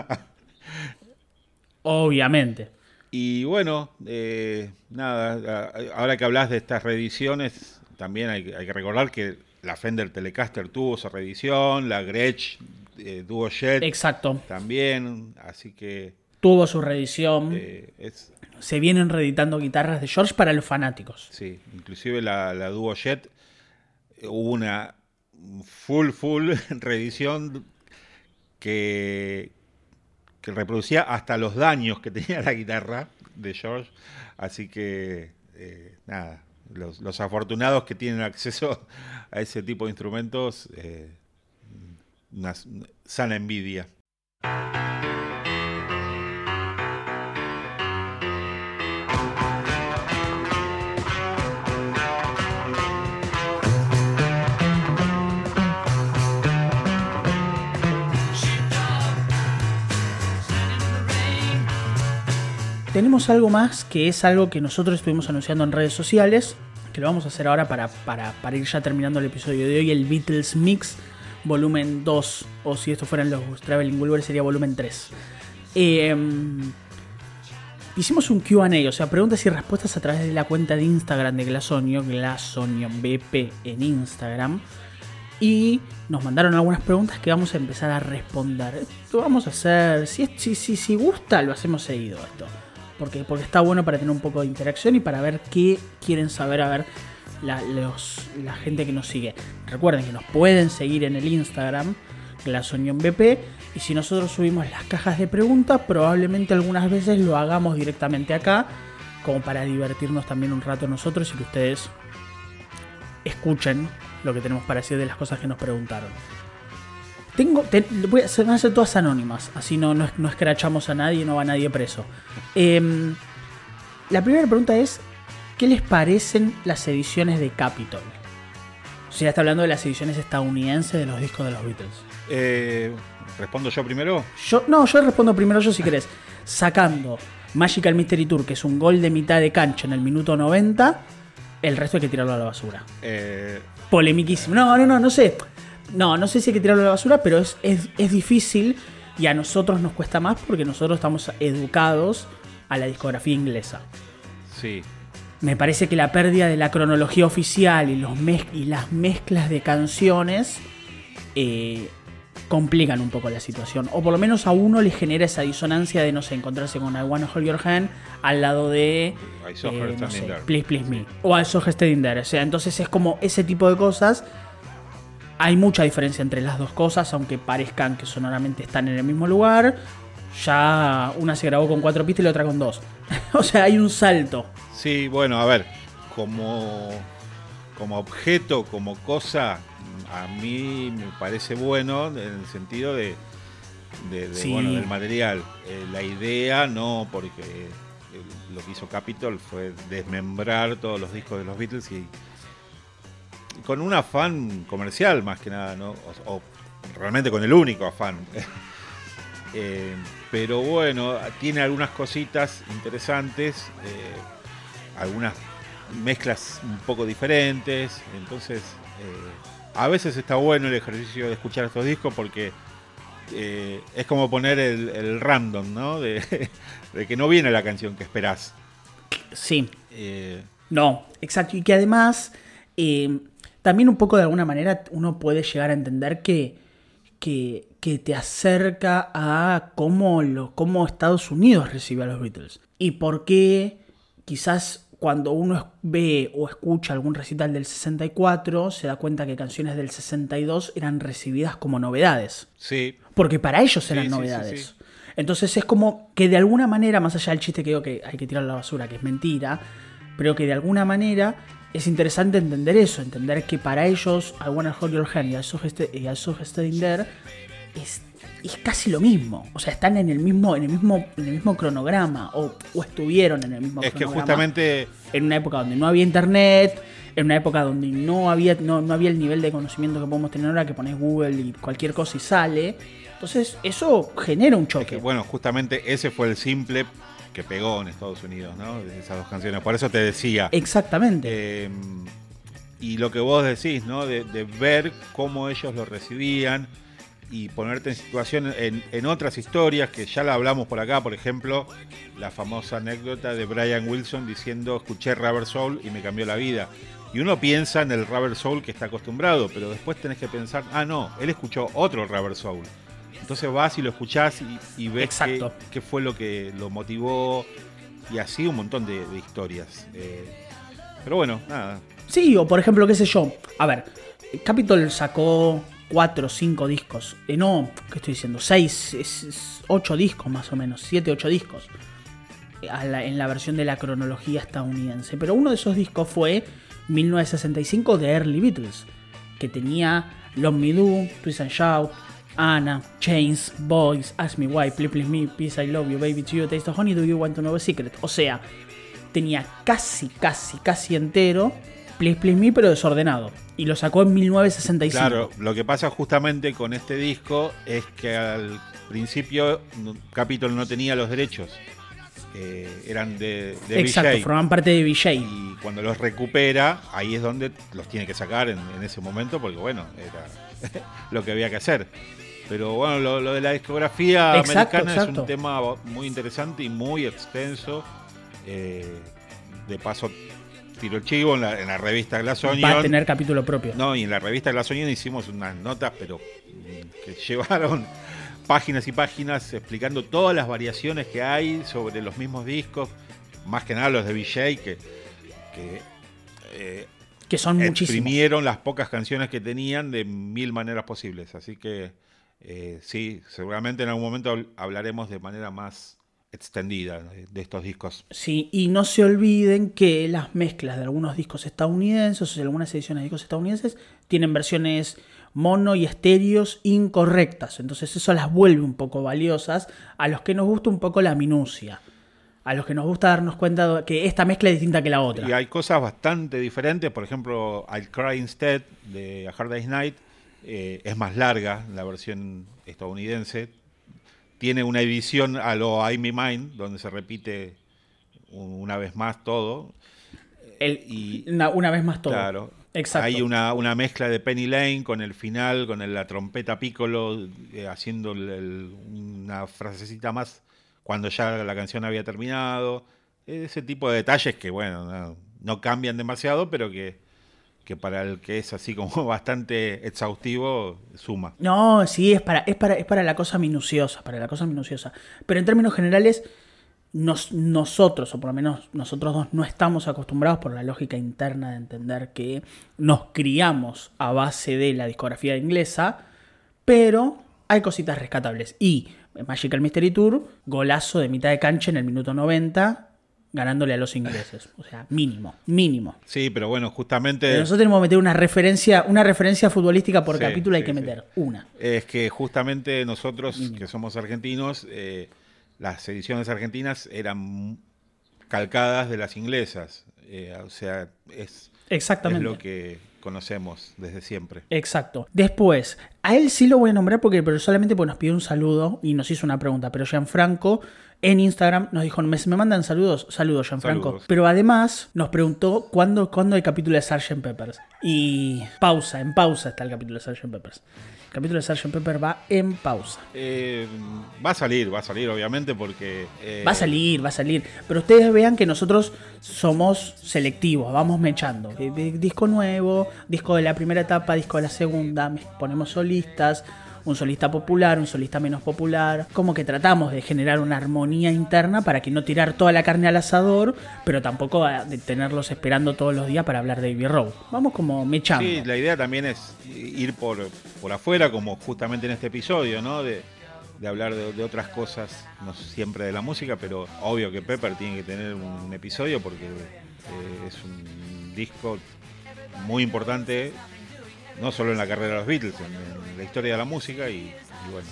Obviamente. Y bueno, eh, nada, ahora que hablas de estas reediciones, también hay, que- hay que recordar que la Fender Telecaster tuvo su reedición, la Gretsch eh, Duo Jet Exacto. también, así que Tuvo su reedición. eh, es, Se vienen reeditando guitarras de George para los fanáticos. sí, inclusive la, la Duo Jet eh, hubo una full, full [laughs] reedición que, que reproducía hasta los daños que tenía la guitarra de George, así que eh, nada, los, afortunados que tienen acceso a ese tipo de instrumentos, eh, una sana envidia. Tenemos algo más que es algo que nosotros estuvimos anunciando en redes sociales, que lo vamos a hacer ahora para, para, ir ya terminando el episodio de hoy, el Beatles Mix volumen 2, o si esto fueran los Traveling Wilbur sería volumen 3. Eh, hicimos un QA, o sea, preguntas y respuestas a través de la cuenta de Instagram de Glasonio, Glasonio BP en Instagram. Y nos mandaron algunas preguntas que vamos a empezar a responder. Esto vamos a hacer, si, si, si, si gusta, lo hacemos seguido esto. Porque, porque está bueno para tener un poco de interacción y para ver qué quieren saber, a ver, la, los- la gente que nos sigue. Recuerden que nos pueden seguir en el Instagram, GlasonionBP, y si nosotros subimos las cajas de preguntas, probablemente algunas veces lo hagamos directamente acá, como para divertirnos también un rato nosotros y que ustedes escuchen lo que tenemos para decir de las cosas que nos preguntaron. Tengo, te- voy a hacer, van a ser todas anónimas, así no, no, no escrachamos a nadie, no va nadie preso. Em, la primera pregunta es, ¿qué les parecen las ediciones de Capitol? O sea, está hablando de las ediciones estadounidenses de los discos de los Beatles. Eh, ¿Respondo yo primero? Yo, no, yo respondo primero yo si querés. Sacando Magical Mystery Tour, que es un gol de mitad de cancha en el minuto 90, el resto hay que tirarlo a la basura. Eh, Polemiquísimo. No, no, no, no sé. No, no sé si hay que tirarlo a la basura, pero es, es, es difícil y a nosotros nos cuesta más porque nosotros estamos educados a la discografía inglesa. sí, Me parece que la pérdida de la cronología oficial y, los mez- y las mezclas de canciones eh, complican un poco la situación. O por lo menos a uno le genera esa disonancia de, no sé, encontrarse con I Wanna Hold Your Hand al lado de... I Saw Her eh, no sé. Please Please Me. O I Saw Her Standing There. O sea, entonces es como ese tipo de cosas. Hay mucha diferencia entre las dos cosas, aunque parezcan que sonoramente están en el mismo lugar. Ya una se grabó con cuatro pistas y la otra con dos. [laughs] o sea, hay un salto. Sí, bueno, a ver, como, como objeto, como cosa, a mí me parece bueno en el sentido de, de- de, Sí. bueno, del material. Eh, la idea no, porque eh, lo que hizo Capitol fue desmembrar todos los discos de los Beatles y con un afán comercial más que nada, ¿no? O, o realmente con el único afán. [laughs] Eh, pero bueno, tiene algunas cositas interesantes, eh, algunas mezclas un poco diferentes, entonces eh, a veces está bueno el ejercicio de escuchar estos discos porque eh, es como poner el, el random, ¿no? [laughs] De, de que no viene la canción que esperás. Sí, Eh, No, exacto. Y que además, eh, también un poco de alguna manera uno puede llegar a entender que, que, que te acerca a cómo, lo, cómo Estados Unidos recibe a los Beatles. Y por qué quizás cuando uno ve o escucha algún recital del 64, se da cuenta que canciones del 62 eran recibidas como novedades. sí, Porque para ellos eran Sí, sí, sí, novedades. sí. Entonces es como que de alguna manera, más allá del chiste que digo que hay que tirar la basura, que es mentira, pero que de alguna manera es interesante entender eso, entender que para ellos I Wanna Hold Your Hand y I Saw Standing There es, es casi lo mismo. O sea, están en el mismo, en el mismo, en el mismo cronograma, o, o estuvieron en el mismo es que cronograma justamente en una época donde no había internet, en una época donde no había, no, no había el nivel de conocimiento que podemos tener ahora, que pones Google y cualquier cosa y sale. Entonces, eso genera un Es choque. que, bueno, justamente ese fue el simple que pegó en Estados Unidos, ¿no? De esas dos canciones. Por eso te decía. Exactamente. Eh, y lo que vos decís, ¿no? De, de ver cómo ellos lo recibían y ponerte en situación en, en otras historias que ya la hablamos por acá, por ejemplo, la famosa anécdota de Brian Wilson diciendo escuché Rubber Soul y me cambió la vida. Y uno piensa en el Rubber Soul que está acostumbrado, pero después tenés que pensar, ah no, él escuchó otro Rubber Soul. Entonces vas y lo escuchás y, y ves qué, fue lo que lo motivó y así un montón de, de historias. Eh, pero bueno, nada. Sí, o por ejemplo, qué sé yo. A ver, Capitol sacó cuatro o cinco discos. Eh, no, ¿qué estoy diciendo? Seis, es- es ocho discos más o menos. Siete, ocho discos. La- en la versión de la cronología estadounidense. Pero uno de esos discos fue 1965 de Early Beatles. Que tenía Love Me Do, Twist and Shout, Anna, Chains, Boys, Ask Me Why, Please Please Me, Peace I Love You, Baby To You, Taste of Honey, Do You Want to Know a Secret. O sea, tenía casi, casi, casi entero Please Please Me, pero desordenado. Y lo sacó en 1965. Claro, lo que pasa justamente con este disco es que al principio Capitol no tenía los derechos. Eh, eran de, de Exacto, formaban parte de VJ. Y cuando los recupera, ahí es donde los tiene que sacar en, en ese momento, porque bueno, era [laughs] lo que había que hacer. Pero bueno, lo, lo de la discografía Exacto, americana es un tema muy interesante y muy extenso. Eh, de paso, tiro chivo en la, en la revista Glass Va a Onion. tener capítulo propio. No, y en la revista Glass Onion hicimos unas notas, pero mm, que llevaron [laughs] páginas y páginas explicando todas las variaciones que hay sobre los mismos discos, más que nada los de VJ, que, que eh, que son muchísimos. exprimieron las pocas canciones que tenían de mil maneras posibles. Así que eh, sí, seguramente en algún momento habl- hablaremos de manera más extendida de, de estos discos. Sí, y no se olviden que las mezclas de algunos discos estadounidenses, o sea, algunas ediciones de discos estadounidenses, tienen versiones mono y estéreos incorrectas. Entonces eso las vuelve un poco valiosas a los que nos gusta un poco la minucia. A los que nos gusta darnos cuenta de que esta mezcla es distinta que la otra. Y hay cosas bastante diferentes, por ejemplo, I'll Cry Instead de A Hard Day's Night eh, es más larga, la versión estadounidense. Tiene una edición a lo I'm Me Mine, donde se repite un- una vez más todo. El- Y una, una vez más todo. claro, Exacto. hay una, una mezcla de Penny Lane con el final, con el- la trompeta piccolo, eh, haciendo el- una frasecita más cuando ya la canción había terminado. Ese tipo de detalles que, bueno, no, no cambian demasiado, pero que, que para el que es así como [laughs] bastante exhaustivo, suma. No, sí, es para, es para, es para la cosa minuciosa, para la cosa minuciosa. Pero en términos generales, nos- nosotros, o por lo menos nosotros dos, no estamos acostumbrados por la lógica interna de entender que nos criamos a base de la discografía inglesa, pero hay cositas rescatables. Y Magical Mystery Tour, golazo de mitad de cancha en el minuto 90, ganándole a los ingleses. O sea, mínimo, mínimo. Sí, pero bueno, justamente... Pero nosotros tenemos que meter una referencia, una referencia futbolística por Sí, capítulo, hay sí, que sí. meter una. Es que justamente nosotros, que somos argentinos, eh, las ediciones argentinas eran calcadas de las inglesas. Eh, o sea, es, es Exactamente. lo que conocemos desde siempre. Exacto. Después, a él sí lo voy a nombrar porque pero solamente porque nos pidió un saludo y nos hizo una pregunta. Pero Gianfranco en Instagram nos dijo, me, me mandan saludos. Saludos, Gianfranco. Saludos. Pero además nos preguntó cuándo, cuándo hay capítulo de Sgt. Peppers. Y pausa, en pausa está el capítulo de Sgt. Peppers. El capítulo de Sgt. Pepper va en pausa. Eh, va a salir, va a salir, obviamente, porque... eh, Va a salir, va a salir. Pero ustedes vean que nosotros somos selectivos, vamos mechando. Eh, Disco nuevo, disco de la primera etapa, disco de la segunda, ponemos solistas, un solista popular, un solista menos popular. Como que tratamos de generar una armonía interna para que no tirar toda la carne al asador, pero tampoco tenerlos esperando todos los días para hablar de Baby Road. Vamos como mechando. Sí, la idea también es ir por, por afuera, como justamente en este episodio, ¿no? De, de hablar de, de otras cosas, no siempre de la música, pero obvio que Pepper tiene que tener un episodio porque eh, es un disco muy importante, no solo en la carrera de los Beatles, en, en la historia de la música y, bueno,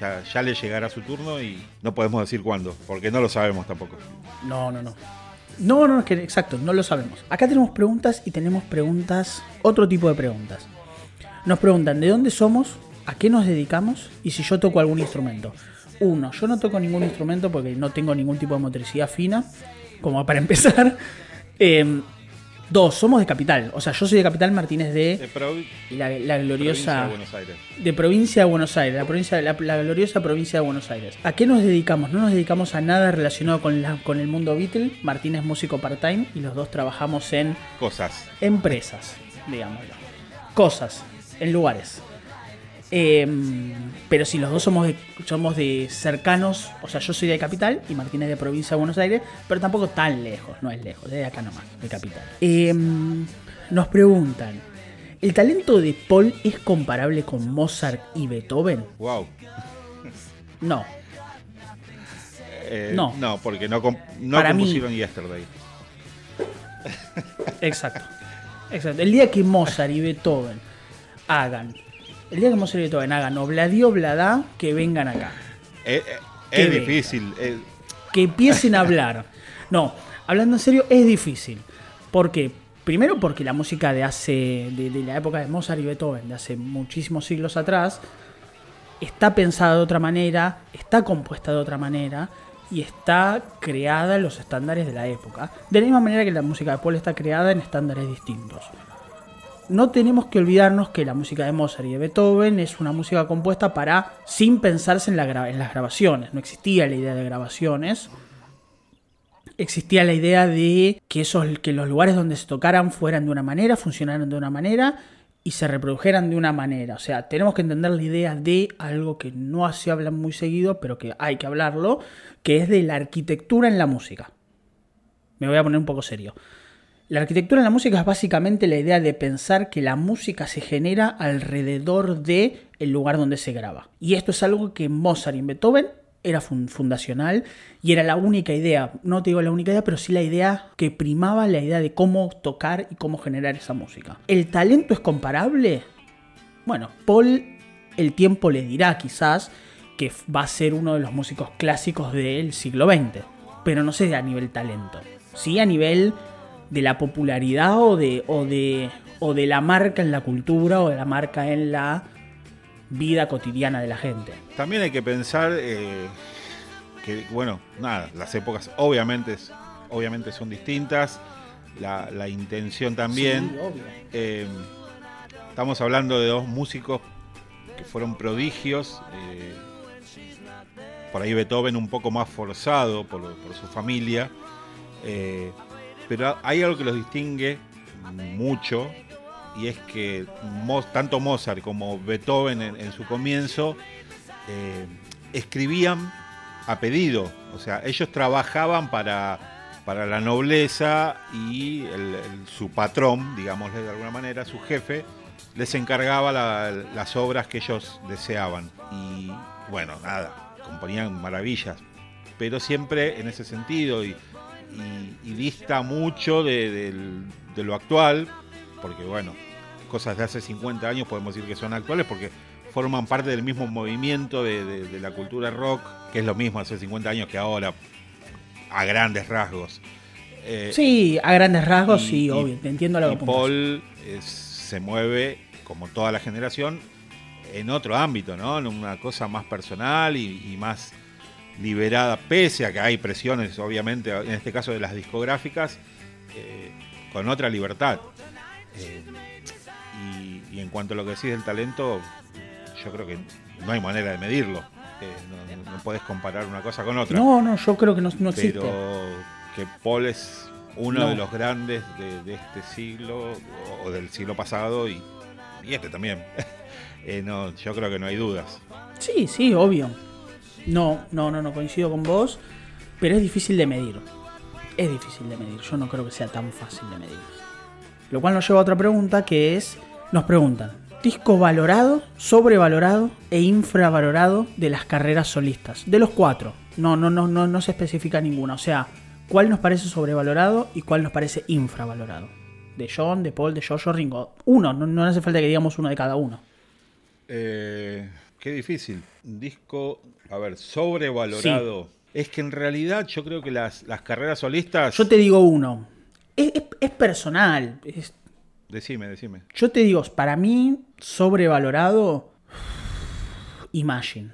ya, ya le llegará su turno y no podemos decir cuándo, porque no lo sabemos tampoco. No, no, no. No, no, es que exacto, no lo sabemos. Acá tenemos preguntas y tenemos preguntas, otro tipo de preguntas. Nos preguntan de dónde somos, a qué nos dedicamos y si yo toco algún instrumento. Uno, yo no toco ningún instrumento porque no tengo ningún tipo de motricidad fina, como para [laughs] empezar. Em, dos, somos de Capital. O sea, yo soy de Capital Martínez De de la, la provincia gloriosa de Buenos Aires. de provincia de Buenos Aires, la, provincia, la, la gloriosa provincia de Buenos Aires. ¿A qué nos dedicamos? No nos dedicamos a nada relacionado con, la- con el mundo Beatle. Martín es músico part-time y los dos trabajamos en Cosas. empresas, digámoslo. Cosas, en lugares. Em, pero si los dos somos de, somos de cercanos, o sea, yo soy de capital y Martín es de provincia de Buenos Aires, pero tampoco tan lejos, no es lejos, de acá nomás, de capital. Em, nos preguntan, ¿el talento de Paul es comparable con Mozart y Beethoven? Wow. No, Eh, No. No, porque no, no Para mí- compusieron Yesterday. exacto. Exacto. El día que Mozart y Beethoven hagan, el día que Mozart y Beethoven hagan Obladi Oblada, que vengan acá. Eh, eh, es difícil. eh, que empiecen a hablar. No, hablando en serio, es difícil. ¿Por qué? Primero porque la música de hace. De, de la época de Mozart y Beethoven, de hace muchísimos siglos atrás, está pensada de otra manera, está compuesta de otra manera y está creada en los estándares de la época. De la misma manera que la música de Paul está creada en estándares distintos. No tenemos que olvidarnos que la música de Mozart y de Beethoven es una música compuesta para sin pensarse en, la en las grabaciones. No existía la idea de grabaciones. Existía la idea de que, esos, que los lugares donde se tocaran fueran de una manera, funcionaran de una manera y se reprodujeran de una manera. O sea, tenemos que entender la idea de algo que no se habla muy seguido, pero que hay que hablarlo, que es de la arquitectura en la música. Me voy a poner un poco serio. La arquitectura en la música es básicamente la idea de pensar que la música se genera alrededor de el lugar donde se graba. Y esto es algo que Mozart y en Beethoven era fun- fundacional y era la única idea, no te digo la única idea, pero sí la idea que primaba la idea de cómo tocar y cómo generar esa música. ¿El talento es comparable? Bueno, Paul el tiempo le dirá quizás que va a ser uno de los músicos clásicos del siglo XX, pero no sé a nivel talento, sí a nivel de la popularidad o de, o de, o de la marca en la cultura o de la marca en la vida cotidiana de la gente. También hay que pensar eh, que, bueno, nada, las épocas obviamente, obviamente son distintas, la, la intención también. Sí, obvio. Eh, estamos hablando de dos músicos que fueron prodigios. eh, por ahí Beethoven un poco más forzado por, por su familia. Pero hay algo que los distingue mucho y es que tanto Mozart como Beethoven en, su comienzo eh, escribían a pedido. O sea, ellos trabajaban para, para la nobleza y su patrón, digámosle de alguna manera, su jefe, les encargaba la- las obras que ellos deseaban. Y bueno, nada, componían maravillas. Pero siempre en ese sentido y, y- y dista mucho de, lo actual, porque bueno, cosas de hace 50 años podemos decir que son actuales porque forman parte del mismo movimiento de, la cultura rock, que es lo mismo hace 50 años que ahora, a grandes rasgos. Eh, Sí, a grandes rasgos, y- sí, obvio, te entiendo lo que. Paul eh, se mueve, como toda la generación, en otro ámbito, ¿no? En una cosa más personal y, y más liberada, pese a que hay presiones, obviamente, en este caso de las discográficas, eh, con otra libertad. Eh, y, y en cuanto a lo que decís del talento, yo creo que no hay manera de medirlo. Eh, no, no podés comparar una cosa con otra No, no, yo creo que no, no existe. pero que Paul es uno No. de los grandes de, de este siglo o del siglo pasado y, y este también. [laughs] No, yo creo que no hay dudas. Sí, sí, obvio. No, no, no, no coincido con vos, pero es difícil de medir. Es difícil de medir, yo no creo que sea tan fácil de medir. Lo cual nos lleva a otra pregunta que es, nos preguntan, disco valorado, sobrevalorado e infravalorado de las carreras solistas, de los cuatro. No, no, no, no, no se especifica ninguna, o sea, ¿cuál nos parece sobrevalorado y cuál nos parece infravalorado? De John, de Paul, de Jojo, Ringo. Uno, no, no hace falta que digamos uno de cada uno. Eh, qué difícil. Un disco, a ver, sobrevalorado. Es que en realidad yo creo que las, las carreras solistas... Yo te digo uno. Es, es- es personal. es- Decime, decime. yo te digo, para mí, sobrevalorado. Imagine.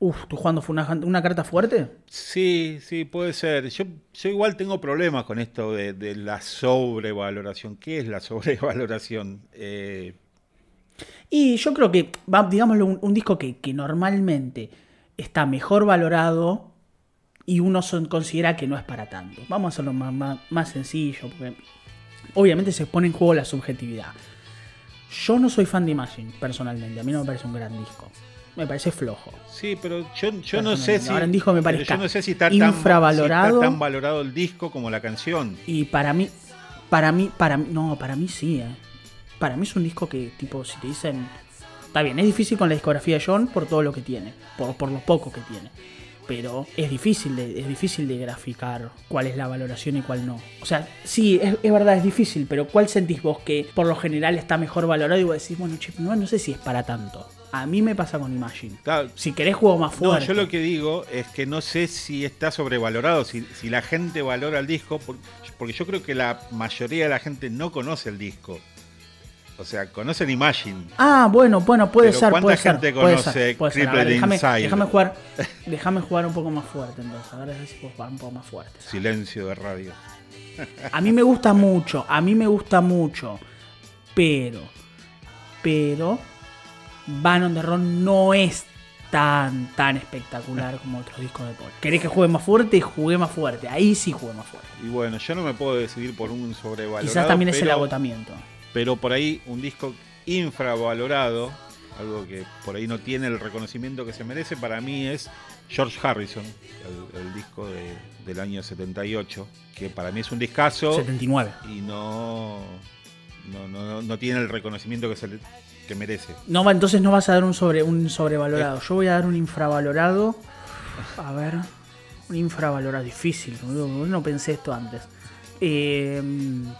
Uf, ¿tú jugando fue una, una carta fuerte? Sí, sí, puede ser. Yo, yo igual tengo problemas con esto de, de la sobrevaloración. ¿Qué es la [laughs] sobrevaloración? Eh, Y yo creo que, digámoslo, un, un disco que, que normalmente está mejor valorado y uno son- considera que no es para tanto. Vamos a hacerlo más, más, más sencillo, porque obviamente se pone en juego la subjetividad. Yo no soy fan de Imagine, personalmente. A mí no me parece un gran disco. Me parece flojo. Sí, pero yo, yo no sé si. Ahora en disco me yo no sé si está infravalorado. Tan, si está tan valorado el disco como la canción. Y para mí, para mí, para mí, no, para mí sí, eh. Para mí es un disco que, tipo, si te dicen. Está bien, es difícil con la discografía de John por todo lo que tiene, por, por lo poco que tiene. Pero es difícil, de, es difícil de graficar cuál es la valoración y cuál no. O sea, sí, es, es verdad, es difícil, pero ¿cuál sentís vos que por lo general está mejor valorado? Y vos decís, bueno, che, no, no sé si es para tanto. A mí me pasa con Imagine. Claro. Si querés juego más No, fuerte. yo lo que digo es que no sé si está sobrevalorado, si, si la gente valora el disco, por- porque yo creo que la mayoría de la gente no conoce el disco. O sea, conocen Imagine. Ah, bueno, bueno, puede Pero ser, ¿cuánta puede ser. gente conoce puede ser. Déjame, Inside? déjame jugar, déjame jugar un poco más fuerte entonces. A ver si puedo jugar un poco más fuerte. Silencio de radio. A mí me gusta mucho, a mí me gusta mucho. Pero, pero, Van on the Run no es tan, tan espectacular como otros discos de Paul. ¿Querés que juegue más fuerte? Jugué más fuerte. Ahí sí jugué más fuerte. Y bueno, yo no me puedo decidir por un sobrevalorado. Quizás también es el agotamiento. Pero por ahí un disco infravalorado, algo que por ahí no tiene el reconocimiento que se merece, para mí es George Harrison, el, el disco de- del año 78, que para mí es un discazo 79. y no, no, no, no tiene el reconocimiento que, se le- que merece. No, entonces no vas a dar un sobre un sobrevalorado. Yo voy a dar un infravalorado. A ver. Un infravalorado difícil. No pensé esto antes. Eh,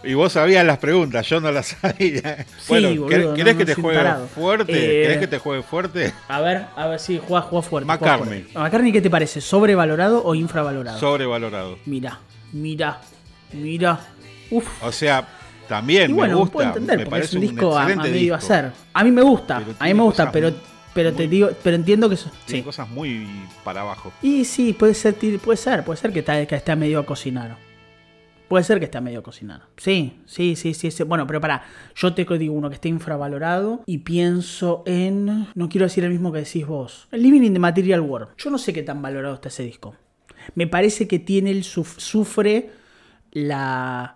Y vos sabías las preguntas, yo no las [laughs] sabía. Sí, bueno, boludo, ¿querés, no, querés no que te juegue tarado. fuerte? Eh, ¿Querés que te juegue fuerte? a ver, a ver si juega, juega fuerte. juega McCartney. fuerte. McCartney, ¿qué te parece? ¿Sobrevalorado o infravalorado? Sobrevalorado. Mira, mira, mira. Uf. O sea, también Y bueno, me gusta. puedo entender, me porque es parece un disco a, a excelente medio disco. hacer. A mí me gusta, a mí me gusta, pero, muy- pero te digo, pero entiendo que sí. cosas muy para abajo. Y sí, puede ser, puede ser, puede ser que, está, que esté a medio a cocinar. Puede ser que esté medio a cocinar. Sí, sí, sí, sí, sí. Bueno, pero para, yo te digo uno que esté infravalorado y pienso en. No quiero decir el mismo que decís vos. Living in the Material World. Yo no sé qué tan valorado está ese disco. Me parece que tiene el suf- sufre la.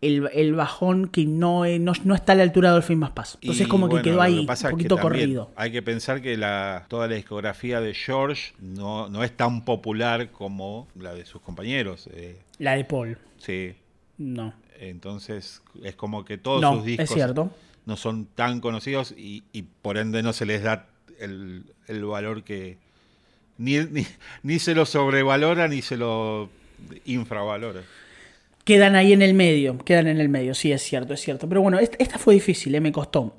El, el bajón que no, eh, no, no está a la altura de Dolphin más Paz. Entonces, Y, como que quedó ahí, un poquito corrido. Hay que pensar que la, toda la discografía de George no, no es tan popular como la de sus compañeros. eh, La de Paul. Sí, No. entonces es como que todos No, sus discos es cierto. no son tan conocidos y, y por ende no se les da el, el valor que ni, [laughs] ni, ni se lo sobrevalora ni se lo infravalora. Quedan ahí en el medio, quedan en el medio, sí, es cierto, es cierto. Pero bueno, esta, esta fue difícil, eh, me costó.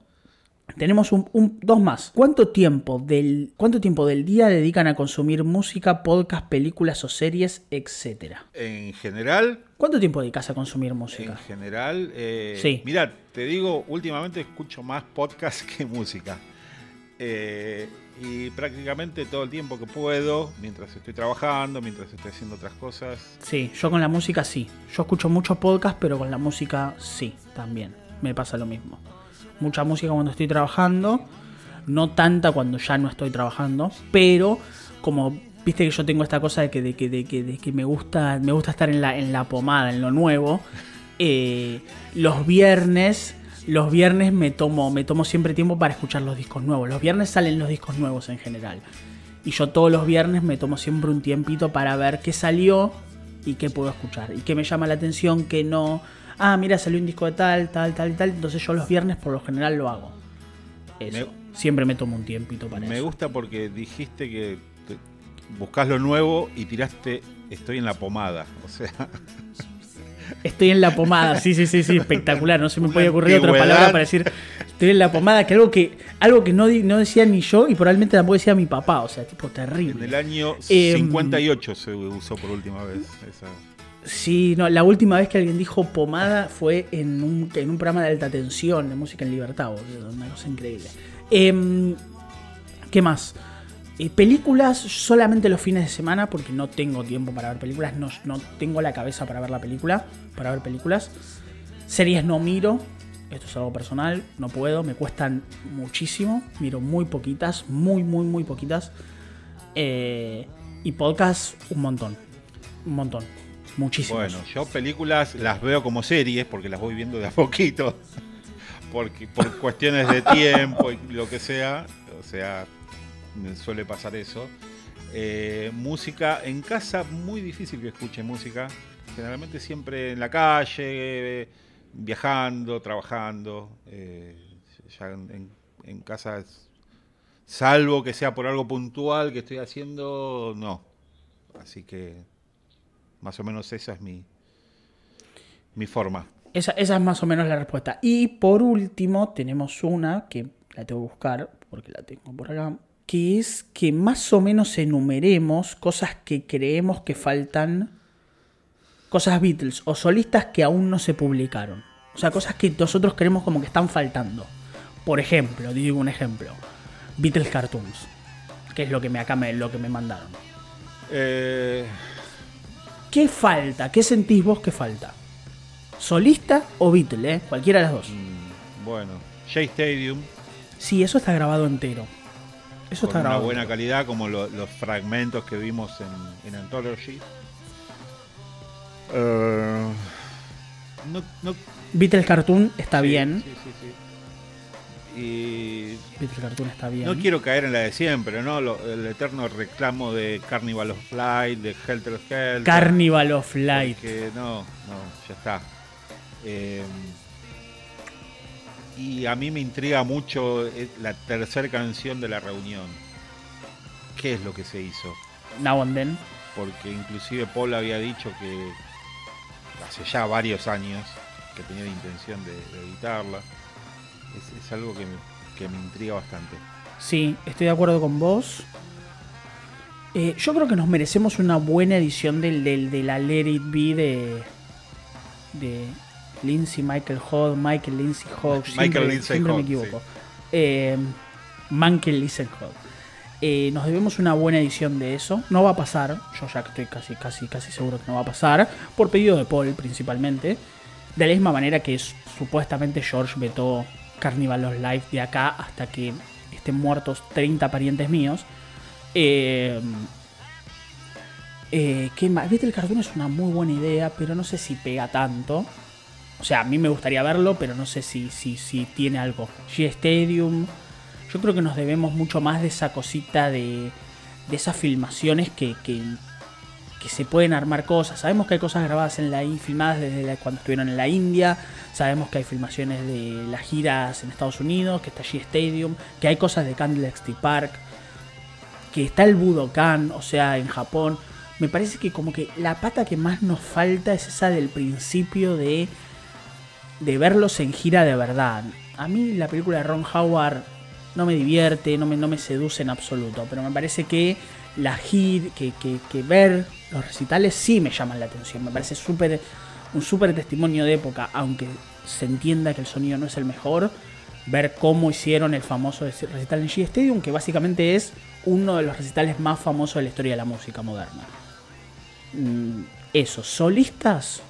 Tenemos un, un- dos más. ¿Cuánto tiempo, del, ¿Cuánto tiempo del día dedican a consumir música, podcast, películas o series, etcétera? En general, ¿Cuánto tiempo dedicas a consumir En música? general, eh, Sí. mira, te digo, últimamente escucho más podcast que música. Eh, y prácticamente todo el tiempo que puedo, mientras estoy trabajando, mientras estoy haciendo otras cosas. Sí, yo con la música sí. Yo escucho muchos podcasts, pero con la música sí, también. Me pasa lo mismo. Mucha música cuando estoy trabajando, no tanta cuando ya no estoy trabajando, pero como viste que yo tengo esta cosa de que, de que, de que, de que me gusta me gusta estar en la, en la pomada, en lo nuevo, eh, los viernes los viernes me tomo me tomo siempre tiempo para escuchar los discos nuevos. Los viernes salen los discos nuevos en general. Y yo todos los viernes me tomo siempre un tiempito para ver qué salió y qué puedo escuchar. Y qué me llama la atención, qué no. Ah, mira, salió un disco de tal, tal, tal y tal. Entonces yo los viernes por lo general lo hago. Eso. Siempre me tomo un tiempito para Me eso. gusta porque dijiste que buscas lo nuevo y tiraste estoy en la pomada. O sea, Estoy en la pomada, sí, sí, sí, sí, espectacular. No se me Una puede ocurrir otra palabra para decir estoy en la pomada, que algo que, algo que no, no decía ni yo y probablemente tampoco decía mi papá. O sea, tipo en terrible. el año Em, 58 se usó por última vez. Esa. Sí, no, la última vez que alguien dijo pomada fue en un, en un programa de alta tensión, de música en libertad, boludo, una cosa increíble. Em, ¿Qué más? Eh, películas solamente los fines de semana porque no tengo tiempo para ver películas, no, no tengo la cabeza para ver la película, para ver películas. Series no miro, esto es algo personal, no puedo, me cuestan muchísimo, miro muy poquitas, muy, muy, muy poquitas. Eh, y podcast un montón, un montón, muchísimos. Bueno, yo películas las veo como series porque las voy viendo de a poquito. [laughs] porque, por cuestiones de tiempo y lo que sea, o sea, me suele pasar eso. Eh, música en casa, muy difícil que escuche música. Generalmente siempre en la calle, viajando, trabajando. Eh, ya en, en casa, salvo que sea por algo puntual que estoy haciendo, no. Así que más o menos esa es mi, mi forma. Esa, esa es más o menos la respuesta. Y por último, tenemos una que la tengo que buscar, porque la tengo por acá, que es que más o menos enumeremos cosas que creemos que faltan, cosas Beatles o solistas que aún no se publicaron. O sea, cosas que nosotros creemos como que están faltando. Por ejemplo, digo un ejemplo, Beatles Cartoons, que es lo que me acá me, lo que me mandaron. Eh, ¿Qué falta? ¿Qué sentís vos que falta? ¿Solista o Beatle, eh? Cualquiera de las dos. mm, bueno, J Stadium, Sí, eso está grabado entero. Eso con está una grabado. buena calidad, como lo- los fragmentos que vimos en, en Anthology. Eh, no, no- Beatles Cartoon está sí, bien. sí, sí, sí. Y Beatles Cartoon está bien. no quiero caer en la de siempre, ¿no? Lo- el eterno reclamo de Carnival of Light, de Helter Skelter. Carnival of Light. Que no, no, ya está. Eh, y a mí me intriga mucho eh, la tercera canción de la reunión. ¿Qué es lo que se hizo? Now and Then. Porque inclusive Paul había dicho que hace ya varios años que tenía la intención de, de editarla. Es, es algo que me, que me intriga bastante. Sí, estoy de acuerdo con vos. Eh, yo creo que nos merecemos una buena edición del, del- de la Let It Be de, de Lindsay Michael Hodge, Michael Lindsay Hodge. Michael siempre, Lindsay siempre me Hodge, equivoco. Eh, Michael Lindsay Hodge. Eh, nos debemos una buena edición de eso. No va a pasar. Yo ya estoy casi, casi, casi seguro que no va a pasar. Por pedido de Paul, principalmente. De la misma manera que supuestamente George vetó Carnival of Life de acá hasta que estén muertos 30 parientes míos. Eh, eh, ¿Qué más? Viste, el cartoon es una muy buena idea, pero no sé si pega tanto. O sea, a mí me gustaría verlo, pero no sé si, si, tiene algo. G Stadium. Yo creo que nos debemos mucho más de esa cosita de, de esas filmaciones que, que, se pueden armar cosas. Sabemos que hay cosas grabadas en la filmadas desde cuando estuvieron en la India. Sabemos que hay filmaciones de las giras en Estados Unidos, que está G Stadium, que hay cosas de Candlestick Park, que está el Budokan, o sea, en Japón. Me parece que como que la pata que más nos falta es esa del principio de de verlos en gira de verdad. A mí la película de Ron Howard no me divierte, no me, no me seduce en absoluto, pero me parece que la gira, que, que- que ver los recitales sí me llaman la atención. Me parece súper un súper testimonio de época, aunque se entienda que el sonido no es el mejor. Ver cómo hicieron el famoso recital en G Stadium, que básicamente es uno de los recitales más famosos de la historia de la música moderna. Mm, Eso, solistas,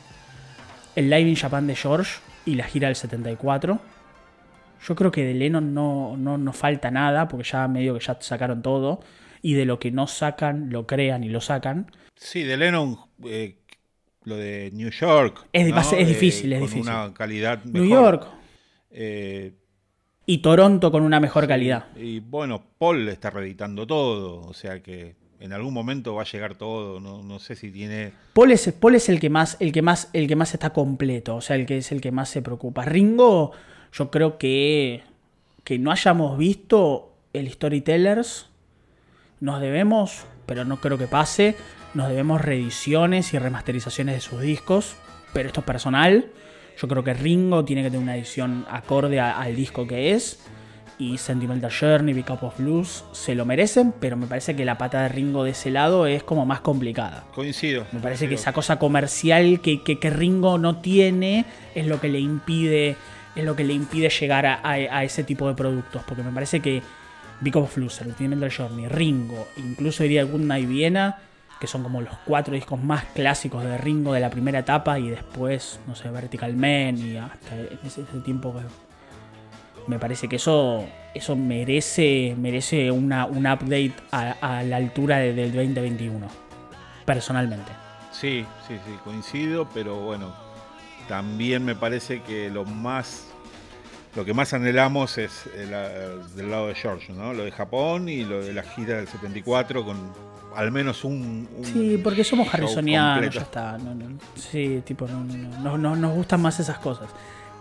el Live in Japan de George y la gira del 74. Yo creo que de Lennon no, no, no falta nada, porque ya medio que ya sacaron todo. Y de lo que no sacan, lo crean y lo sacan. Sí, de Lennon, eh, lo de New York. Es ¿no? es difícil, es con difícil. una calidad New. York Eh, y Toronto con una mejor calidad. Y bueno, Paul está reeditando todo, o sea que en algún momento va a llegar todo, no, no sé si tiene... Paul es, Paul es el que más, el que más, el que más está completo, o sea, el que es el que más se preocupa. Ringo, yo creo que que no hayamos visto el Storytellers, nos debemos, pero no creo que pase, nos debemos reediciones y remasterizaciones de sus discos, pero esto es personal. Yo creo que Ringo tiene que tener una edición acorde al disco que es. Y Sentimental Journey, Big Up of Blues se lo merecen, pero me parece que la pata de Ringo de ese lado es como más complicada. Coincido. Me parece que esa cosa comercial que, que- que Ringo no tiene es lo que le impide. Es lo que le impide llegar a, a- a ese tipo de productos. Porque me parece que Big of Blues, Sentimental Journey, Ringo, incluso diría Good Night Viena, que son como los cuatro discos más clásicos de Ringo de la primera etapa. Y después, no sé, Vertical Man y hasta ese, ese tiempo que me parece que eso, eso merece, merece una, un update a, a la altura de- del 2021. Personalmente. Sí, sí, sí, coincido, pero bueno, también me parece que lo más lo que más anhelamos es del lado de George, ¿no? Lo de Japón y lo de la gira del 74 con al menos un. sí, porque somos harrisonianos, ya está. sí, tipo, no, nos gustan más esas cosas.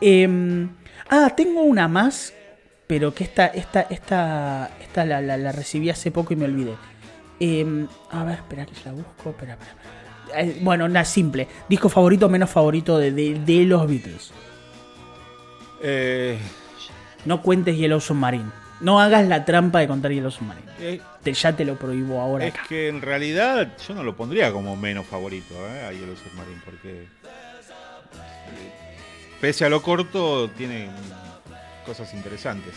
Em, ah, tengo una más, pero que esta, esta, esta, esta la, la, recibí hace poco y me olvidé. Em, a ver, espera que la busco. Espera, espera, eh, bueno, una simple. Disco favorito, menos favorito de, de los Beatles. Eh, no cuentes Yellow Submarine. No hagas la trampa de contar Yellow Submarine. Eh, te, ya te lo prohíbo ahora. Es que en realidad yo no lo pondría como menos favorito eh, a Yellow Submarine porque pese a lo corto tiene cosas interesantes.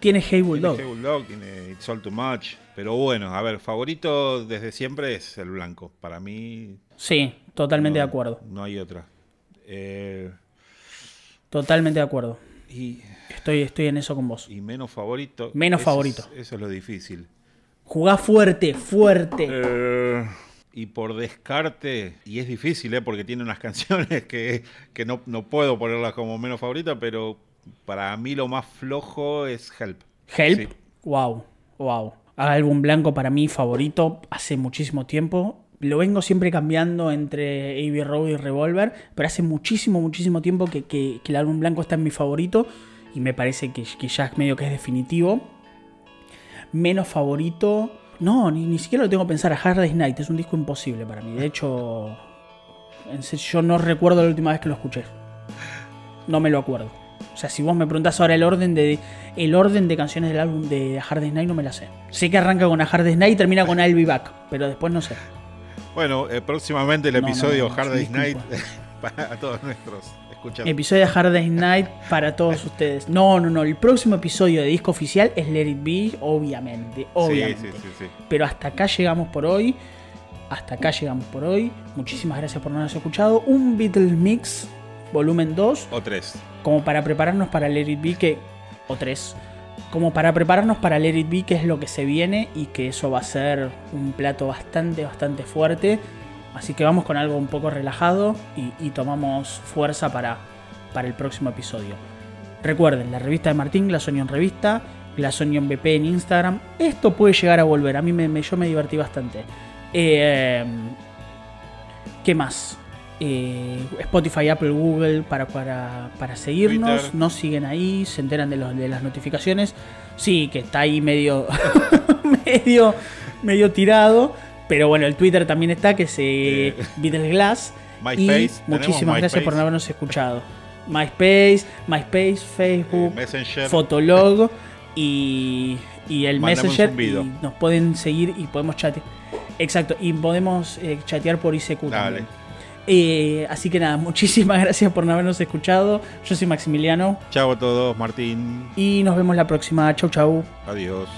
tiene Hey Bulldog. Tiene Hey Bulldog, tiene It's All Too Much. Pero bueno, a ver, favorito desde siempre es el blanco. Para mí. Sí, totalmente de acuerdo. No hay otra. Eh, Totalmente de acuerdo. Y estoy, estoy en eso con vos. Y menos favorito. Menos favorito. eso es lo difícil. Jugá fuerte, fuerte. Eh, y por descarte, y es difícil, ¿eh? porque tiene unas [laughs] canciones que, no, puedo ponerlas como menos favorita, pero para mí lo más flojo es Help. Help, wow, wow. Álbum blanco para mí favorito hace muchísimo tiempo lo vengo siempre cambiando entre Abbey Road y Revolver, pero hace muchísimo, muchísimo tiempo que, el álbum blanco está en mi favorito y me parece que, que ya medio que es definitivo. Menos favorito, no, ni, siquiera lo tengo que pensar. A Hard Day's Night es un disco imposible para mí. De hecho, yo no recuerdo la última vez que lo escuché. No me lo acuerdo. O sea, si vos me preguntás ahora el orden de el orden de canciones del álbum de Hard Day's Night, no me la sé. Sé que arranca con A Hard Day's Night y termina con I'll Be Back, pero después no sé. Bueno, eh, próximamente el episodio Hard Day's Night [laughs] para todos nuestros Episodio de Hard Day's Night para todos [laughs] ustedes. No, no, no. El próximo episodio de disco oficial es Let It Be, obviamente. obviamente. Sí, sí, sí, Pero hasta acá llegamos por hoy. Hasta acá llegamos por hoy. Muchísimas gracias por no habernos escuchado. Un Beatles Mix, volumen 2. O 3. Como para prepararnos para Let It Be, que. O 3 como para prepararnos para Let It Be, que es lo que se viene y que eso va a ser un plato bastante, bastante fuerte. Así que vamos con algo un poco relajado y, tomamos fuerza para, para el próximo episodio. Recuerden, la revista de Martín, Glass en Revista, Glass en BP en Instagram. Esto puede llegar a volver, a mí me, yo me divertí bastante. Eh, ¿Qué más? Eh, Spotify, Apple, Google para, para, para seguirnos. Nos siguen ahí, se enteran de, los, de las notificaciones. Sí, que está ahí medio, [laughs] medio, medio tirado. Pero bueno, el Twitter también está, que se Beatles Glass. [laughs] y muchísimas gracias por habernos escuchado. MySpace, MySpace, Facebook, eh, Fotolog y, y el Messenger. nos pueden seguir y podemos chatear. Exacto, y podemos eh, chatear por ICQ eh, así que nada, [laughs] muchísimas gracias por habernos escuchado. Yo soy Maximiliano. Chao a todos, Martín. Y nos vemos la próxima. Chau, chau. Adiós.